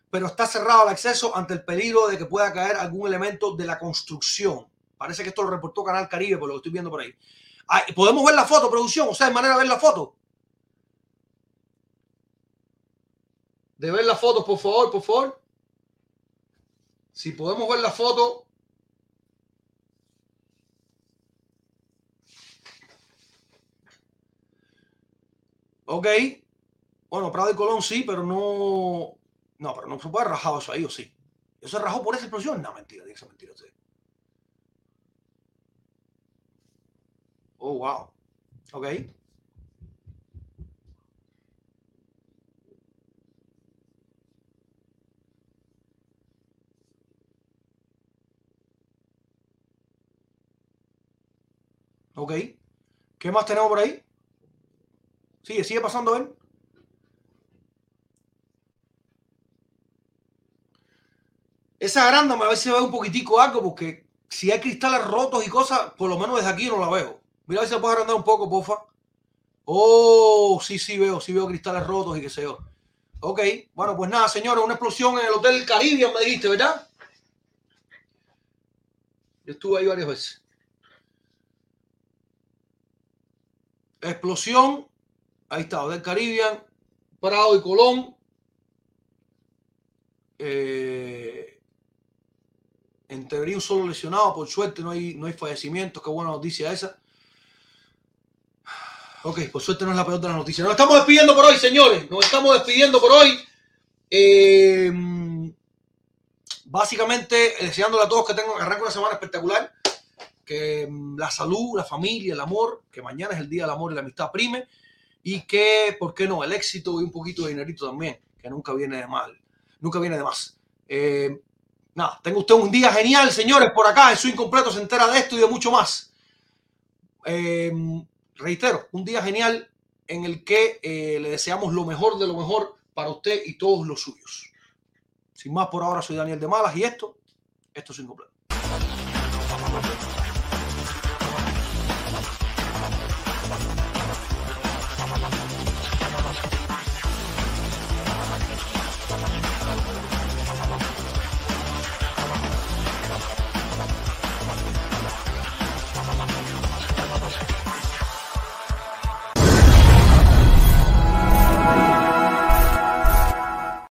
pero está cerrado el acceso ante el peligro de que pueda caer algún elemento de la construcción. Parece que esto lo reportó Canal Caribe, por lo que estoy viendo por ahí. Ah, ¿Podemos ver la foto, producción? O sea, de manera de ver la foto. De ver la foto, por favor, por favor. Si podemos ver la foto. Ok. Bueno, Prado y Colón sí, pero no. No, pero no se puede rajar eso ahí, o sí. ¿Eso se rajó por esa explosión? No, mentira, dice mentira. Sí. Oh, wow. Ok. Ok. ¿Qué más tenemos por ahí? Sigue, sigue pasando, ¿ven? Esa arándama a si ve un poquitico algo, porque si hay cristales rotos y cosas, por lo menos desde aquí no la veo. Mira a ver si se puede agrandar un poco, porfa. Oh, sí, sí veo, sí veo cristales rotos y qué sé yo. Ok, bueno, pues nada, señores, una explosión en el Hotel Caribbean, me dijiste, ¿verdad? Yo estuve ahí varias veces. Explosión, ahí está, Hotel Caribbean, Prado y Colón. Eh, en teoría un solo lesionado, por suerte no hay, no hay fallecimientos, qué buena noticia esa. Ok, por suerte no es la peor de las noticias. Nos estamos despidiendo por hoy, señores. Nos estamos despidiendo por hoy. Eh, básicamente, deseándole a todos que tengan que arranque una semana espectacular. Que mm, la salud, la familia, el amor, que mañana es el día del amor y la amistad prime. Y que, ¿por qué no? El éxito y un poquito de dinerito también, que nunca viene de mal. Nunca viene de más. Eh, nada, tenga usted un día genial, señores, por acá. En su incompleto se entera de esto y de mucho más. Eh, reitero, un día genial en el que eh, le deseamos lo mejor de lo mejor para usted y todos los suyos. Sin más por ahora, soy Daniel de Malas y esto, esto es incompleto.